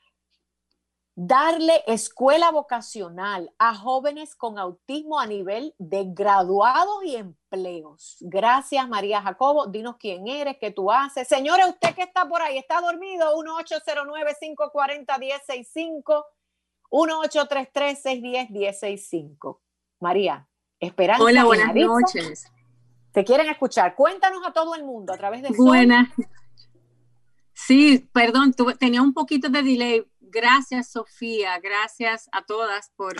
S1: darle escuela vocacional a jóvenes con autismo a nivel de graduados y empleos. Gracias, María Jacobo. Dinos quién eres, qué tú haces. Señora, usted que está por ahí, ¿está dormido? 1-809-540-1065. 1-833-610-1065. María, esperando.
S4: Hola, buenas noches.
S1: Te quieren escuchar. Cuéntanos a todo el mundo a través de
S4: Buenas. Sí, perdón, tenía un poquito de delay. Gracias, Sofía. Gracias a todas por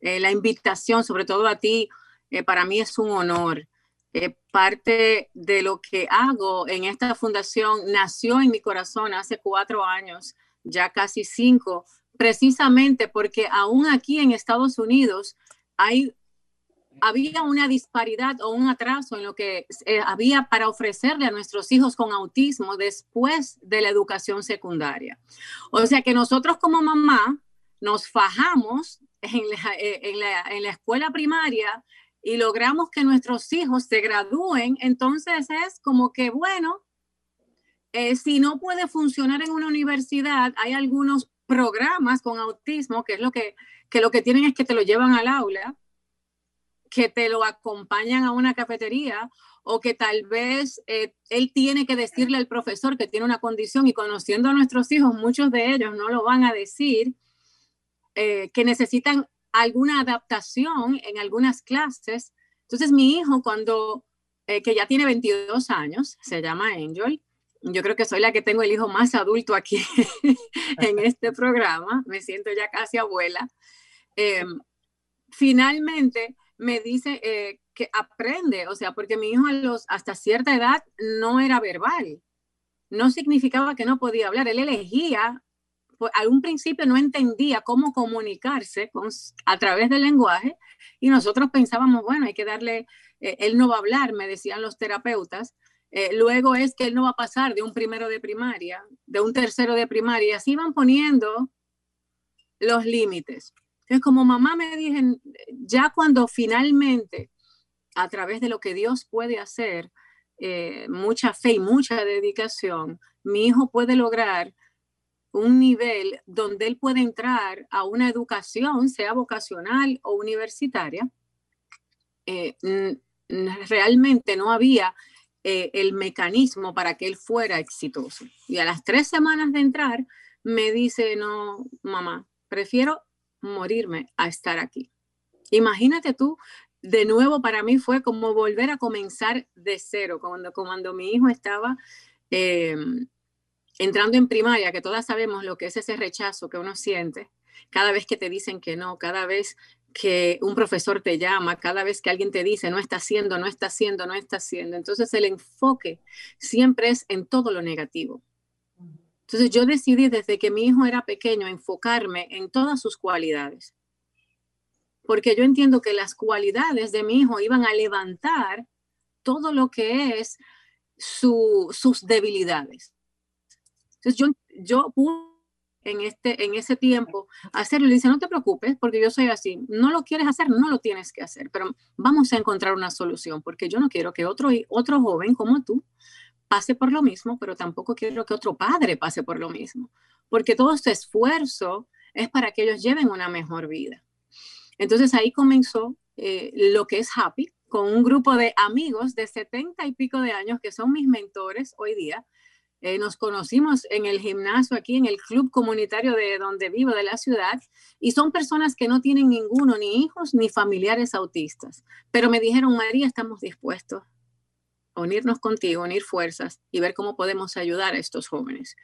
S4: eh, la invitación, sobre todo a ti. Eh, para mí es un honor. Eh, parte de lo que hago en esta fundación nació en mi corazón hace cuatro años, ya casi cinco, precisamente porque aún aquí en Estados Unidos hay había una disparidad o un atraso en lo que eh, había para ofrecerle a nuestros hijos con autismo después de la educación secundaria. O sea que nosotros como mamá nos fajamos en la, eh, en la escuela primaria y logramos que nuestros hijos se gradúen, entonces es como que, bueno, eh, si no puede funcionar en una universidad, hay algunos programas con autismo que es lo que, que lo que tienen es que te lo llevan al aula que te lo acompañan a una cafetería o que tal vez eh, él tiene que decirle al profesor que tiene una condición y conociendo a nuestros hijos, muchos de ellos no lo van a decir, eh, que necesitan alguna adaptación en algunas clases. Entonces mi hijo cuando, eh, que ya tiene 22 años, se llama Angel, yo creo que soy la que tengo el hijo más adulto aquí en este programa, me siento ya casi abuela. finalmente, me dice eh, que aprende, o sea, porque mi hijo hasta cierta edad no era verbal, no significaba que no podía hablar, él elegía, pues, a un principio no entendía cómo comunicarse a través del lenguaje y nosotros pensábamos, bueno, hay que darle, eh, él no va a hablar, me decían los terapeutas, eh, luego es que él no va a pasar de un primero de primaria, de un tercero de primaria, así van poniendo los límites. Entonces, como mamá me dije, ya cuando finalmente, a través de lo que Dios puede hacer, eh, mucha fe y mucha dedicación, mi hijo puede lograr un nivel donde él puede entrar a una educación, sea vocacional o universitaria, eh, realmente no había eh, el mecanismo para que él fuera exitoso. Y a las tres semanas de entrar, me dice, no, mamá, prefiero morirme a estar aquí. Imagínate tú, de nuevo para mí fue como volver a comenzar de cero, cuando, cuando mi hijo estaba em, entrando en primaria, que todas sabemos lo que es ese rechazo que uno siente cada vez que te dicen que no, cada vez que un profesor te llama, cada vez que alguien te dice no está haciendo, no está haciendo, no está haciendo. Entonces el enfoque siempre es en todo lo negativo. Entonces yo decidí desde que mi hijo era pequeño enfocarme en todas sus cualidades, porque yo entiendo que las cualidades de mi hijo iban a levantar todo lo que es sus debilidades. Entonces yo, yo pude en, este, en ese tiempo hacerlo. Le dice, no te preocupes, porque yo soy así. No lo quieres hacer, no lo tienes que hacer, pero vamos a encontrar una solución, porque yo no quiero que otro, otro joven como tú pase por lo mismo, pero tampoco quiero que otro padre pase por lo mismo, porque todo este esfuerzo es para que ellos lleven una mejor vida. Entonces ahí comenzó eh, lo que es Happy, con un grupo de amigos de setenta y pico de años que son mis mentores hoy día. Eh, nos conocimos en el gimnasio aquí, en el club comunitario de donde vivo, de la ciudad, y son personas que no tienen ninguno, ni hijos, ni familiares autistas. Pero me dijeron, María, estamos dispuestos unirnos contigo, unir fuerzas y ver cómo podemos ayudar a estos jóvenes.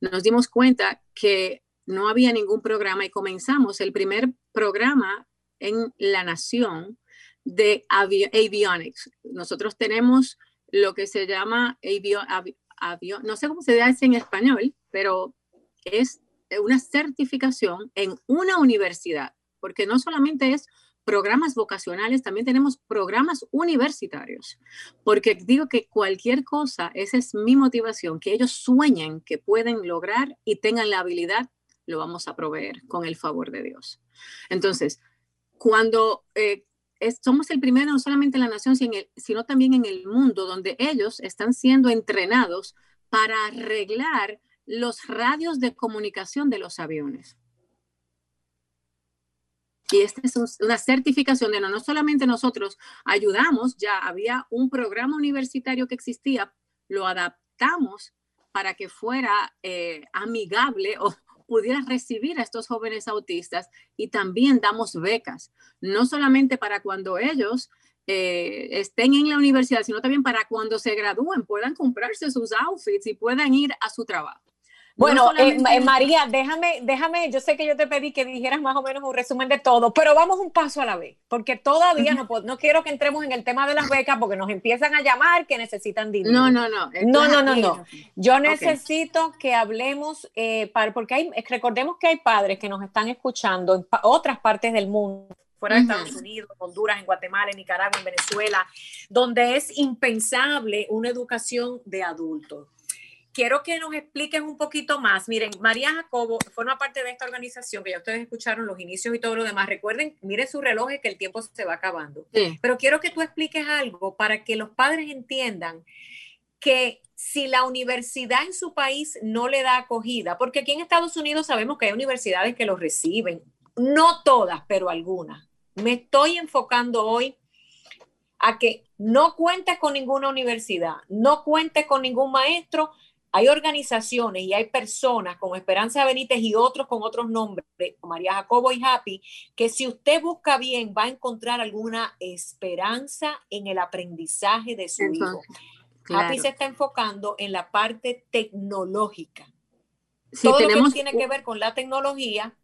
S4: Nos dimos cuenta que no había ningún programa y comenzamos el primer programa en la nación de avionics. Nosotros tenemos lo que se llama avión, no sé cómo se dice en español, pero es una certificación en una universidad, porque no solamente es programas vocacionales, también tenemos programas universitarios, porque digo que cualquier cosa, esa es mi motivación, que ellos sueñen que pueden lograr y tengan la habilidad, lo vamos a proveer con el favor de Dios. Entonces, cuando eh, somos el primero no solamente en la nación, sino también en el mundo, donde ellos están siendo entrenados para arreglar los radios de comunicación de los aviones. Y esta es una certificación de no, no solamente nosotros ayudamos, ya había un programa universitario que existía, lo adaptamos para que fuera eh, amigable o pudiera recibir a estos jóvenes autistas y también damos becas, no solamente para cuando ellos eh, estén en la universidad, sino también para cuando se gradúen, puedan comprarse sus outfits y puedan ir a su trabajo.
S1: Bueno, eh, eh, María, déjame, déjame, yo sé que yo te pedí que dijeras más o menos un resumen de todo, pero vamos un paso a la vez, porque todavía no, no quiero que entremos en el tema de las becas porque nos empiezan a llamar que necesitan dinero.
S4: No, no, no.
S1: No, no, no, no. Yo necesito que hablemos, eh, porque hay, recordemos que hay padres que nos están escuchando en otras partes del mundo fuera de Estados Unidos, Honduras, en Guatemala, en Nicaragua, en Venezuela, donde es impensable una educación de adultos quiero que nos expliquen un poquito más. Miren, María Jacobo forma parte de esta organización que ya ustedes escucharon los inicios y todo lo demás. Recuerden, miren su reloj que el tiempo se va acabando. Pero quiero que tú expliques algo para que los padres entiendan que si la universidad en su país no le da acogida, porque aquí en Estados Unidos sabemos que hay universidades que los reciben, no todas, pero algunas. Me estoy enfocando hoy a que no cuentes con ninguna universidad, no cuentes con ningún maestro, hay organizaciones y hay personas como Esperanza Benítez y otros con otros nombres, María Jacobo y Happy, que si usted busca bien va a encontrar alguna esperanza en el aprendizaje de su hijo. Happy se está enfocando en la parte tecnológica. Todo lo que tiene que ver con la tecnología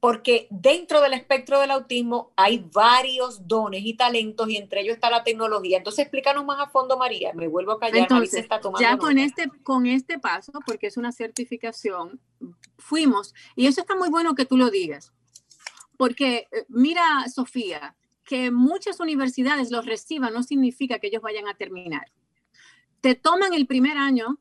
S1: porque dentro del espectro del autismo hay varios dones y talentos y entre ellos está la tecnología. Entonces, explícanos más a fondo, María. Me vuelvo a callar.
S4: Entonces, está tomando ya con este, con este paso, porque es una certificación, fuimos, y eso está muy bueno que tú lo digas, porque eh, mira, Sofía, que muchas universidades los reciban no significa que ellos vayan a terminar. Te toman el primer año,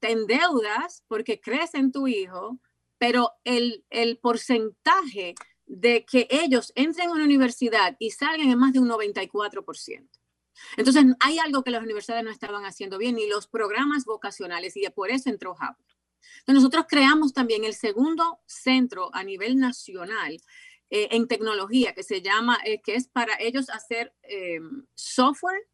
S4: te endeudas porque crees en tu hijo, pero el, porcentaje de que ellos entren a una universidad y salgan es más de un 94%. Entonces, hay algo que las universidades no estaban haciendo bien, ni los programas vocacionales, y por eso entró Hub. Entonces, nosotros creamos también el segundo centro a nivel nacional eh, en tecnología, que se llama, eh, que es para ellos hacer eh, software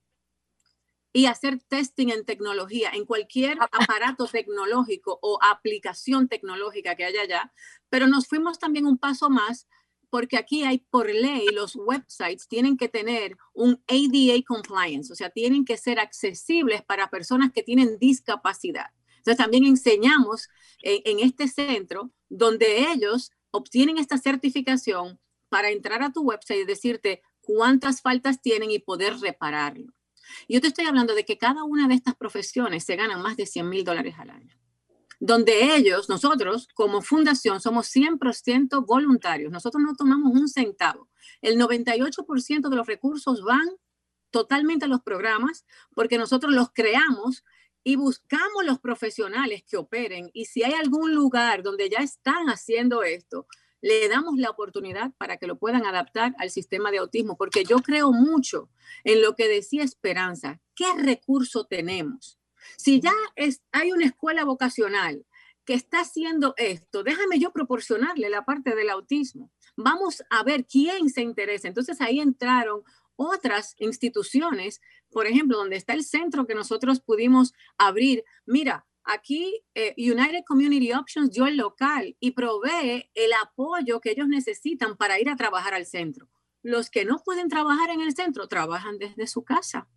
S4: y hacer testing en tecnología, en cualquier ah. aparato tecnológico o aplicación tecnológica que haya allá, pero nos fuimos también un paso más porque aquí hay por ley, los websites tienen que tener un ADA compliance, o sea, tienen que ser accesibles para personas que tienen discapacidad. Entonces también enseñamos en, en este centro donde ellos obtienen esta certificación para entrar a tu website y decirte cuántas faltas tienen y poder repararlo. Yo te estoy hablando de que cada una de estas profesiones se ganan más de 100 mil dólares al año. Donde ellos, nosotros como fundación, somos 100% voluntarios. Nosotros no tomamos un centavo. El 98% de los recursos van totalmente a los programas porque nosotros los creamos y buscamos los profesionales que operen. Y si hay algún lugar donde ya están haciendo esto, le damos la oportunidad para que lo puedan adaptar al sistema de autismo, porque yo creo mucho en lo que decía Esperanza, ¿qué recurso tenemos? Si ya hay una escuela vocacional que está haciendo esto, déjame yo proporcionarle la parte del autismo. Vamos a ver quién se interesa. Entonces ahí entraron otras instituciones, por ejemplo, donde está el centro que nosotros pudimos abrir. Mira, Aquí eh, United Community Options dio el local y provee el apoyo que ellos necesitan para ir a trabajar al centro. Los que no pueden trabajar en el centro trabajan desde su casa.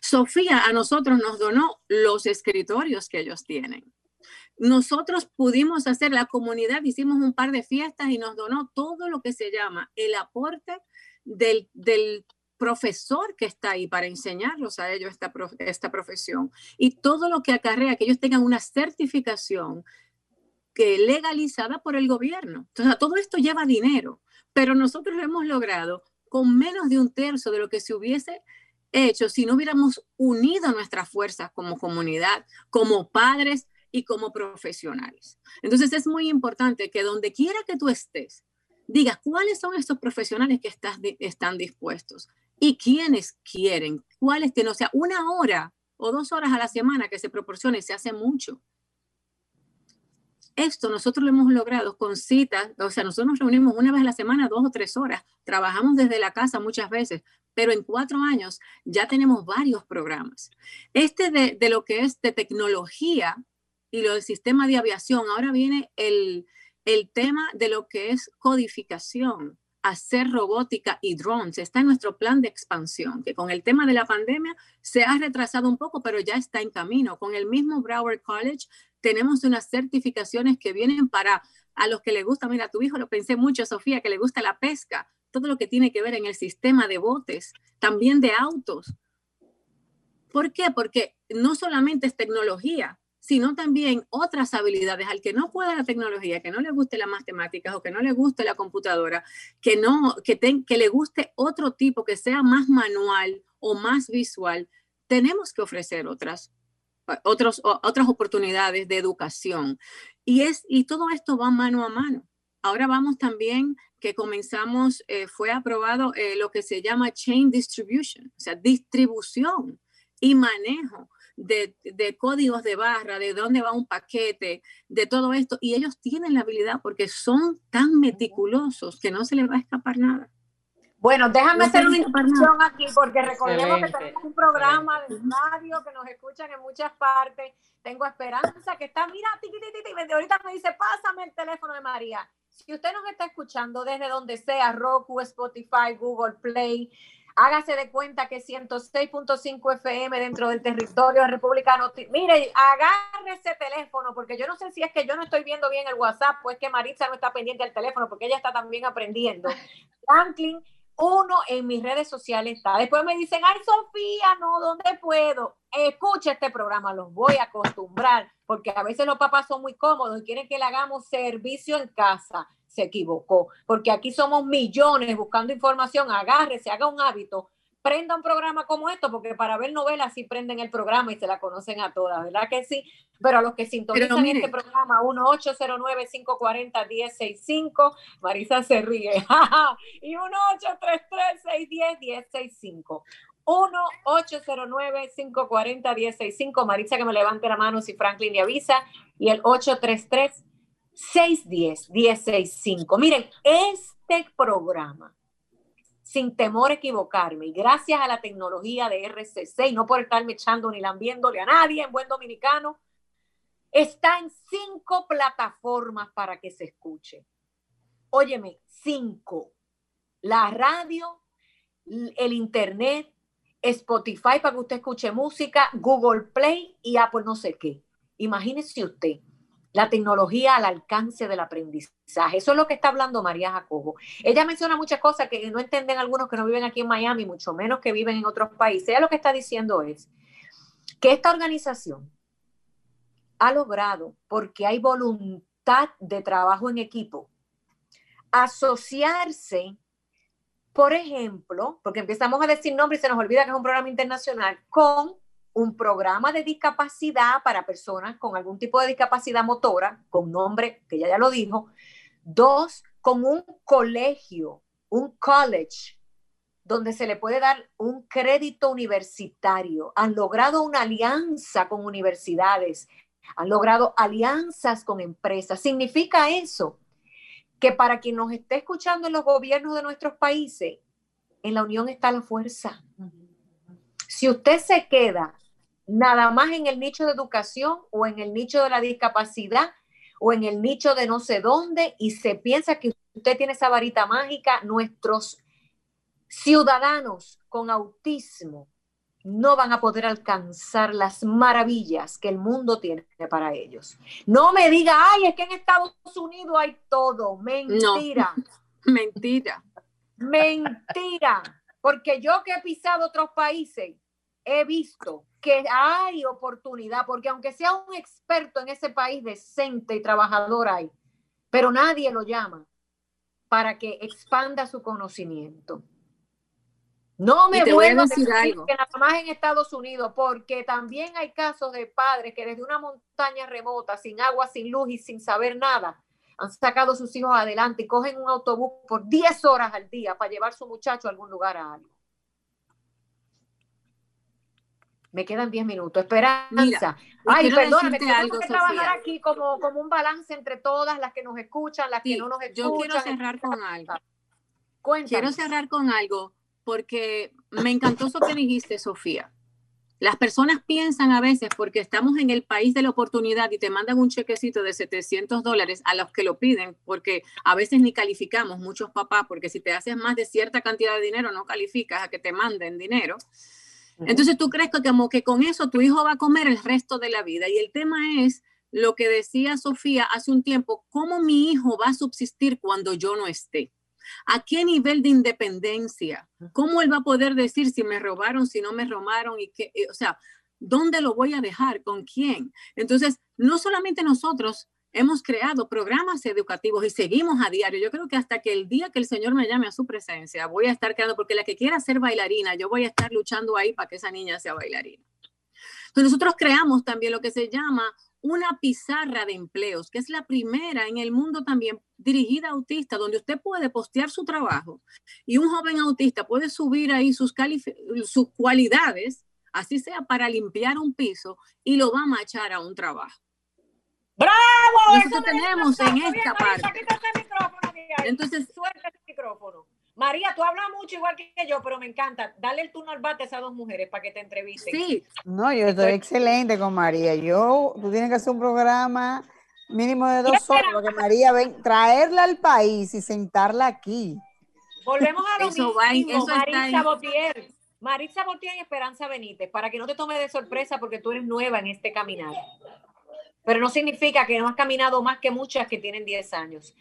S4: Sofía a nosotros nos donó los escritorios que ellos tienen. Nosotros pudimos hacer, la comunidad, hicimos un par de fiestas y nos donó todo lo que se llama el aporte del, del profesor que está ahí para enseñarlos a ellos esta, esta profesión y todo lo que acarrea que ellos tengan una certificación que legalizada por el gobierno. Entonces, todo esto lleva dinero, pero nosotros lo hemos logrado con menos de un tercio de lo que se hubiese hecho si no hubiéramos unido nuestras fuerzas como comunidad, como padres y como profesionales. Entonces es muy importante que donde quiera que tú estés, digas cuáles son estos profesionales que estás, están dispuestos y quiénes quieren, cuáles que no sea una hora o dos horas a la semana que se proporcione, se hace mucho. Esto nosotros lo hemos logrado con citas, o sea, nosotros nos reunimos una vez a la semana, dos o tres horas, trabajamos desde la casa muchas veces, pero en cuatro años ya tenemos varios programas. Este de, de lo que es de tecnología y lo del sistema de aviación, ahora viene el, el tema de lo que es codificación, hacer robótica y drones. Está en nuestro plan de expansión, que con el tema de la pandemia se ha retrasado un poco, pero ya está en camino. Con el mismo Broward College tenemos unas certificaciones que vienen para a los que les gusta, mira, tu hijo lo pensé mucho, Sofía, que le gusta la pesca, todo lo que tiene que ver en el sistema de botes, también de autos. ¿Por qué? Porque no solamente es tecnología, sino también otras habilidades. Al que no pueda la tecnología, que no le guste las matemáticas o que no le guste la computadora, que, no, que, que le guste otro tipo, que sea más manual o más visual, tenemos que ofrecer otras, otros, otras oportunidades de educación. Y, es, y todo esto va mano a mano. Ahora vamos también que comenzamos, eh, fue aprobado eh, lo que se llama chain distribution, o sea, distribución y manejo de, de, códigos de barra, de dónde va un paquete, de todo esto. Y ellos tienen la habilidad porque son tan meticulosos que no se les va a escapar nada.
S1: Bueno, déjame hacer una introducción aquí porque recordemos que tenemos un programa de radio que nos escuchan en muchas partes. Tengo esperanza que está, mira, ahorita me dice, pásame el teléfono de María. Si usted nos está escuchando desde donde sea, Roku, Spotify, Google Play, Hágase de cuenta que 106.5 FM dentro del territorio republicano. Mire, agarre ese teléfono, porque yo no sé si es que yo no estoy viendo bien el WhatsApp, pues que Maritza no está pendiente del teléfono, porque ella está también aprendiendo. Franklin, uno en mis redes sociales está. Después me dicen, ay, Sofía, no, ¿dónde puedo? Escucha este programa, los voy a acostumbrar, porque a veces los papás son muy cómodos y quieren que le hagamos servicio en casa se equivocó, porque aquí somos millones buscando información, agárrese, haga un hábito, prenda un programa como esto, porque para ver novelas sí prenden el programa y se la conocen a todas, ¿verdad que sí? Pero a los que sintonizan este programa, 1-809-540-1065, Marisa se ríe, y 1-833-610-1065. 1-809-540-1065, Marisa que me levante la mano si Franklin le avisa, y el 833 610-1065. Miren, este programa, sin temor a equivocarme, y gracias a la tecnología de RCC, y no por estarme echando ni lambiéndole a nadie en buen dominicano, está en cinco plataformas para que se escuche. Óyeme, cinco. La radio, el internet, Spotify para que usted escuche música, Google Play y Apple no sé qué. Imagínese usted la tecnología al alcance del aprendizaje. Eso es lo que está hablando María Jacobo. Ella menciona muchas cosas que no entienden algunos que no viven aquí en Miami, mucho menos que viven en otros países. Ella lo que está diciendo es que esta organización ha logrado, porque hay voluntad de trabajo en equipo, asociarse, por ejemplo, porque empezamos a decir nombres y se nos olvida que es un programa internacional, con un programa de discapacidad para personas con algún tipo de discapacidad motora, con nombre que ella ya lo dijo. Dos, con un colegio, un college, donde se le puede dar un crédito universitario. Han logrado una alianza con universidades, han logrado alianzas con empresas. Significa eso que para quien nos esté escuchando en los gobiernos de nuestros países, en la unión está la fuerza. Si usted se queda nada más en el nicho de educación o en el nicho de la discapacidad o en el nicho de no sé dónde y se piensa que usted tiene esa varita mágica, nuestros ciudadanos con autismo no van a poder alcanzar las maravillas que el mundo tiene para ellos. No me diga, ay, es que en Estados Unidos hay todo. Mentira.
S4: Mentira.
S1: Mentira. Porque yo que he pisado otros países, he visto que hay oportunidad, porque aunque sea un experto en ese país decente y trabajador hay, pero nadie lo llama, para que expanda su conocimiento. No me vuelvo a decir, algo. que nada más en Estados Unidos, porque también hay casos de padres que desde una montaña remota, sin agua, sin luz y sin saber nada, han sacado a sus hijos adelante y cogen un autobús por 10 horas al día para llevar a su muchacho a algún lugar a algo. Me quedan 10 minutos. Esperanza. Ay, perdóname, tengo que trabajar aquí como, como un balance entre todas las que nos escuchan, las que no nos escuchan.
S4: Yo quiero cerrar con algo. Quiero cerrar con algo porque me encantó eso que dijiste, Sofía. Las personas piensan a veces, porque estamos en el país de la oportunidad y te mandan un chequecito de 700 dólares a los que lo piden, porque a veces ni calificamos muchos papás, porque si te haces más de cierta cantidad de dinero no calificas a que te manden dinero. Entonces tú crees que como que con eso tu hijo va a comer el resto de la vida. Y el tema es lo que decía Sofía hace un tiempo, ¿cómo mi hijo va a subsistir cuando yo no esté? ¿A qué nivel de independencia? ¿Cómo él va a poder decir si me robaron, si no me robaron? Y que, eh, o sea, ¿dónde lo voy a dejar? ¿Con quién? Entonces, no solamente nosotros hemos creado programas educativos y seguimos a diario. Yo creo que hasta que el día que el Señor me llame a su presencia, voy a estar creando, porque la que quiera ser bailarina, yo voy a estar luchando ahí para que esa niña sea bailarina. Entonces nosotros creamos también lo que se llama una pizarra de empleos, que es la primera en el mundo también dirigida a autistas, donde usted puede postear su trabajo y un joven autista puede subir ahí sus, sus cualidades, así sea para limpiar un piso, y lo va a machar a un trabajo.
S1: ¡Bravo!
S4: Nosotros tenemos en esta parte.
S1: Entonces, suelta el micrófono. María, tú hablas mucho igual que yo, pero me encanta. Dale el turno al bate a esas dos mujeres para que te entrevisten.
S2: Sí. No, yo estoy excelente con María. Yo, tú tienes que hacer un programa mínimo de dos horas, porque María, ven, traerla al país y sentarla aquí.
S1: Volvemos a lo mismo. Marisa Botier. Marisa Botier y Esperanza Benítez, para que no te tome de sorpresa porque tú eres nueva en este caminar. Pero no significa que no has caminado más que muchas que tienen 10 años.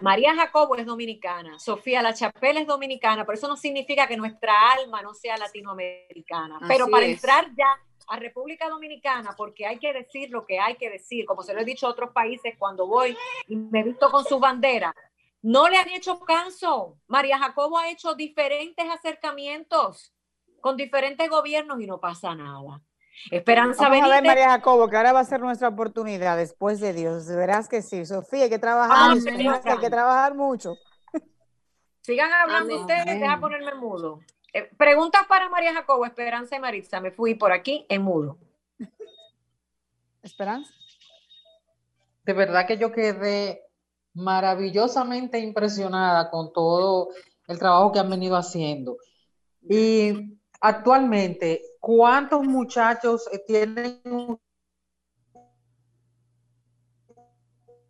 S1: María Jacobo es dominicana, Sofía La Chapelle es dominicana, pero eso no significa que nuestra alma no sea latinoamericana. pero para entrar ya a República Dominicana, porque hay que decir lo que hay que decir, como se lo he dicho a otros países cuando voy y me visto con su bandera, no le han hecho caso. María Jacobo ha hecho diferentes acercamientos con diferentes gobiernos y no pasa nada. Esperanza
S2: Vamos a ver, María Jacobo, que ahora va a ser nuestra oportunidad después de Dios. Verás que sí, Sofía, hay que trabajar, hay que trabajar mucho.
S1: Sigan hablando ustedes, deja ponerme mudo. Eh, preguntas para María Jacobo, Esperanza y Maritza. Me fui por aquí en mudo.
S2: Esperanza.
S3: De verdad que yo quedé maravillosamente impresionada con todo el trabajo que han venido haciendo. Y actualmente, ¿cuántos muchachos eh, tienen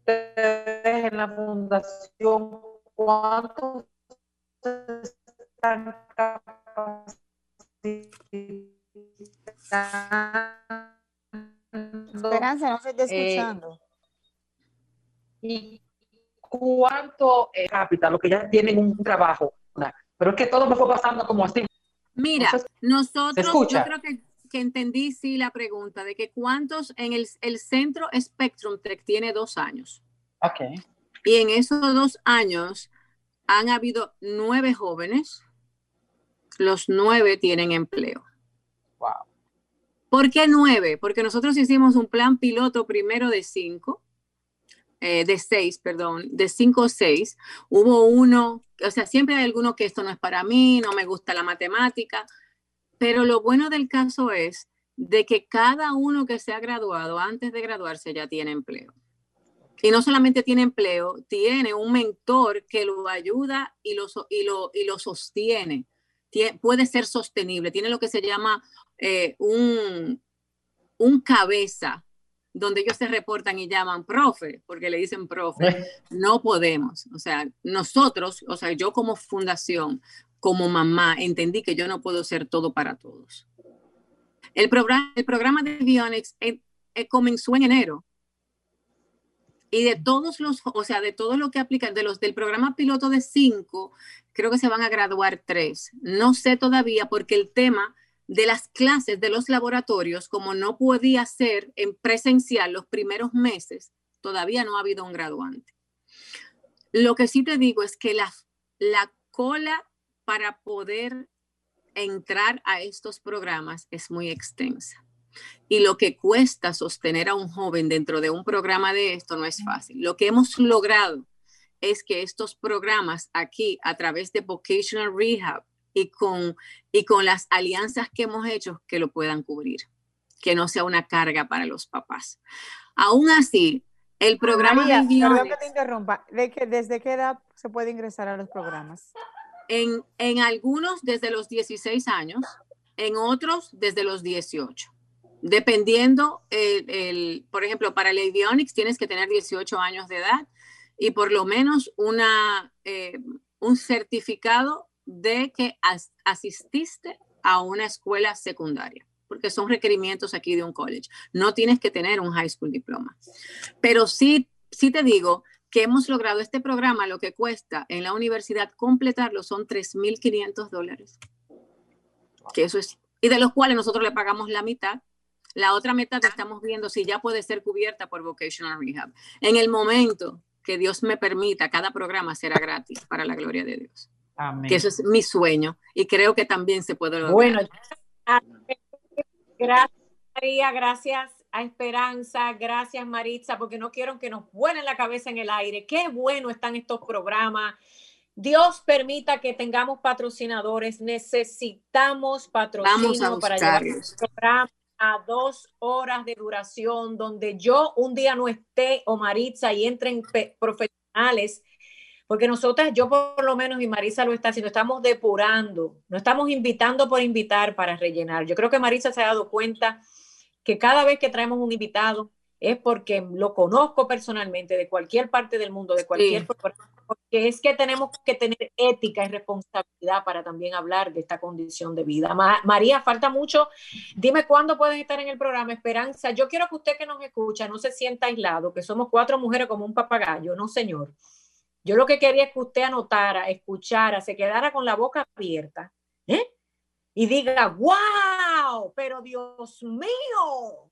S3: en la fundación? ¿Cuántos están
S2: Esperanza, no se está eh, escuchando.
S3: ¿Y cuánto es capital, lo que ya tienen un trabajo? Pero es que todo me fue pasando como así.
S4: Mira, nosotros, yo creo que, entendí sí la pregunta de que cuántos en el, centro Spectrum Tech tiene dos años.
S3: Ok.
S4: Y en esos dos años han habido nueve jóvenes, los nueve tienen empleo.
S3: Wow.
S4: ¿Por qué nueve? Porque nosotros hicimos un plan piloto primero de cinco, eh, de seis, perdón, de cinco o seis. Hubo uno o sea, siempre hay alguno que esto no es para mí, no me gusta la matemática, pero lo bueno del caso es de que cada uno que se ha graduado antes de graduarse ya tiene empleo. Y no solamente tiene empleo, tiene un mentor que lo ayuda y lo, y lo, y lo sostiene. puede ser sostenible, tiene lo que se llama eh, un, un cabeza donde ellos se reportan y llaman profe, porque le dicen profe, no podemos. O sea, nosotros, o sea, yo como fundación, como mamá, entendí que yo no puedo ser todo para todos. El programa, el programa de Bionics eh, eh, comenzó en enero. Y de todos los, o sea, de todo lo que aplican, de los del programa piloto de cinco, creo que se van a graduar tres. No sé todavía porque el tema de las clases de los laboratorios, como no podía ser en presencial los primeros meses, todavía no ha habido un graduante. Lo que sí te digo es que la, la cola para poder entrar a estos programas es muy extensa. Y lo que cuesta sostener a un joven dentro de un programa de esto no es fácil. Lo que hemos logrado es que estos programas aquí, a través de Vocational Rehab y con, y con las alianzas que hemos hecho, que lo puedan cubrir, que no sea una carga para los papás. Aún así, el programa
S2: María, de perdón que te interrumpa, ¿De que, ¿desde qué edad se puede ingresar a los programas?
S4: En, en algunos desde los 16 años, en otros desde los 18. Dependiendo, el, por ejemplo, para el avionics tienes que tener 18 años de edad y por lo menos una, eh, un certificado de que asististe a una escuela secundaria, porque son requerimientos aquí de un college. No tienes que tener un high school diploma. Pero sí, sí te digo que hemos logrado este programa, lo que cuesta en la universidad completarlo son 3.500 dólares. Que eso es, y de los cuales nosotros le pagamos la mitad la otra meta que estamos viendo si ya puede ser cubierta por Vocational Rehab. En el momento que Dios me permita, cada programa será gratis para la gloria de Dios. Amén. Que eso es mi sueño y creo que también se puede lograr.
S1: Bueno, gracias María, gracias a Esperanza, gracias Maritza, porque no quiero que nos vuelen la cabeza en el aire. Qué bueno están estos programas. Dios permita que tengamos patrocinadores. Necesitamos patrocinio para llevar este programa a dos horas de duración, donde yo un día no esté o Maritza y entren profesionales, porque nosotras, yo por lo menos y Marisa lo está haciendo, estamos depurando, no estamos invitando por invitar para rellenar. Yo creo que Marisa se ha dado cuenta que cada vez que traemos un invitado es porque lo conozco personalmente de cualquier parte del mundo, de cualquier porque es que tenemos que tener ética y responsabilidad para también hablar de esta condición de vida. María, falta mucho. Dime cuándo pueden estar en el programa Esperanza. Yo quiero que usted que nos escucha no se sienta aislado, que somos cuatro mujeres como un papagayo, no señor. Yo lo que quería es que usted anotara, escuchara, se quedara con la boca abierta ¿eh? y diga, wow, pero Dios mío,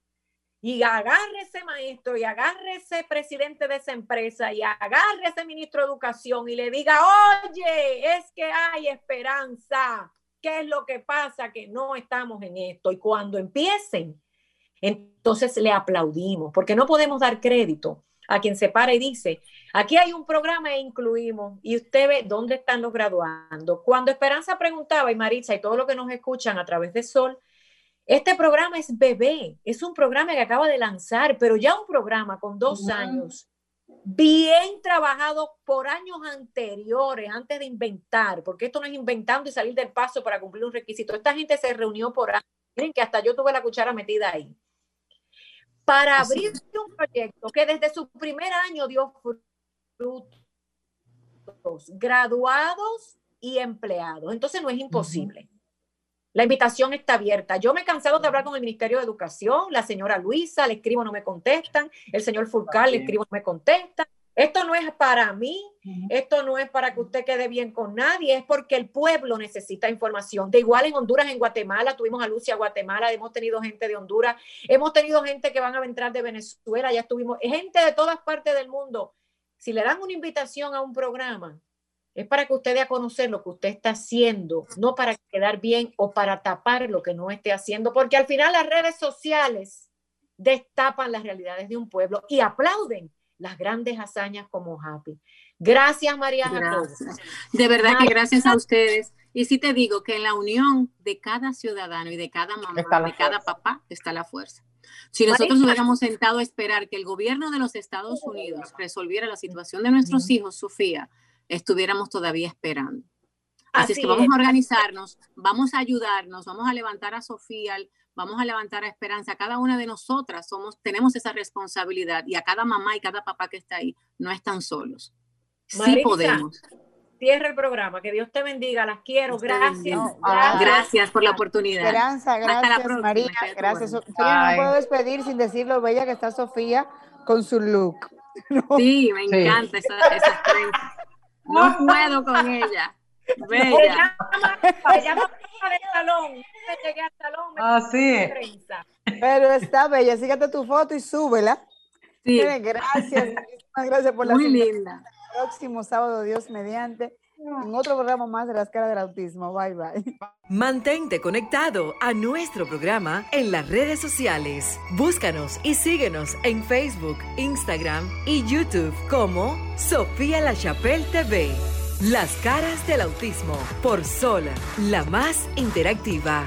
S1: y agarre ese maestro y agarre ese presidente de esa empresa y agarre ese ministro de educación y le diga, oye, es que hay esperanza. ¿Qué es lo que pasa? Que no estamos en esto. Y cuando empiecen, entonces le aplaudimos, porque no podemos dar crédito a quien se para y dice, aquí hay un programa e incluimos, y usted ve dónde están los graduando. Cuando Esperanza preguntaba, y Maritza y todos los que nos escuchan a través de Sol, este programa es bebé, es un programa que acaba de lanzar, pero ya un programa con dos años, bien trabajado por años anteriores, antes de inventar, porque esto no es inventando y salir del paso para cumplir un requisito. Esta gente se reunió por años, miren que hasta yo tuve la cuchara metida ahí, para abrir un proyecto que desde su primer año dio frutos, graduados y empleados. Entonces no es imposible. La invitación está abierta. Yo me he cansado de hablar con el Ministerio de Educación, la señora Luisa, le escribo, no me contestan, el señor Fulcal, le escribo, no me contestan. Esto no es para mí, esto no es para que usted quede bien con nadie, es porque el pueblo necesita información. De igual en Honduras, en Guatemala, tuvimos a Lucia Guatemala, hemos tenido gente de Honduras, hemos tenido gente que van a entrar de Venezuela, ya estuvimos, gente de todas partes del mundo. Si le dan una invitación a un programa, es para que usted dé a conocer lo que usted está haciendo, no para quedar bien o para tapar lo que no esté haciendo, porque al final las redes sociales destapan las realidades de un pueblo y aplauden las grandes hazañas como Happy. Gracias, María.
S4: Gracias. De verdad que gracias a ustedes. Y sí te digo que en la unión de cada ciudadano y de cada mamá, de cada papá, está la fuerza. Si nosotros hubiéramos sentado a esperar que el gobierno de los Estados Unidos resolviera la situación de nuestros hijos, Sofía, estuviéramos todavía esperando. Así, es que vamos a organizarnos, vamos a ayudarnos, vamos a levantar a Sofía, vamos a levantar a Esperanza. Cada una de nosotras somos, tenemos esa responsabilidad y a cada mamá y cada papá que está ahí no están solos. sí podemos.
S1: Cierra el programa. Que Dios te bendiga. Las quiero. Gracias.
S4: gracias. por la oportunidad.
S2: Esperanza, gracias, María. Gracias. Sofía, no puedo despedir sin decir lo bella que está Sofía con su look.
S4: Sí, me encanta esa, esa no puedo con ella. Bella. Ella
S2: del salón. Llegué al salón. Ah, sí. Pero está bella. Sígate tu foto y súbela. Sí. Gracias.
S4: Gracias por la Muy linda.
S2: Próximo sábado, Dios mediante, en otro programa más de las caras del autismo. Bye bye.
S5: Mantente conectado a nuestro programa en las redes sociales. Búscanos y síguenos en Facebook, Instagram y YouTube como Sofía La Chapelle TV. Las caras del autismo por Sol, la más interactiva.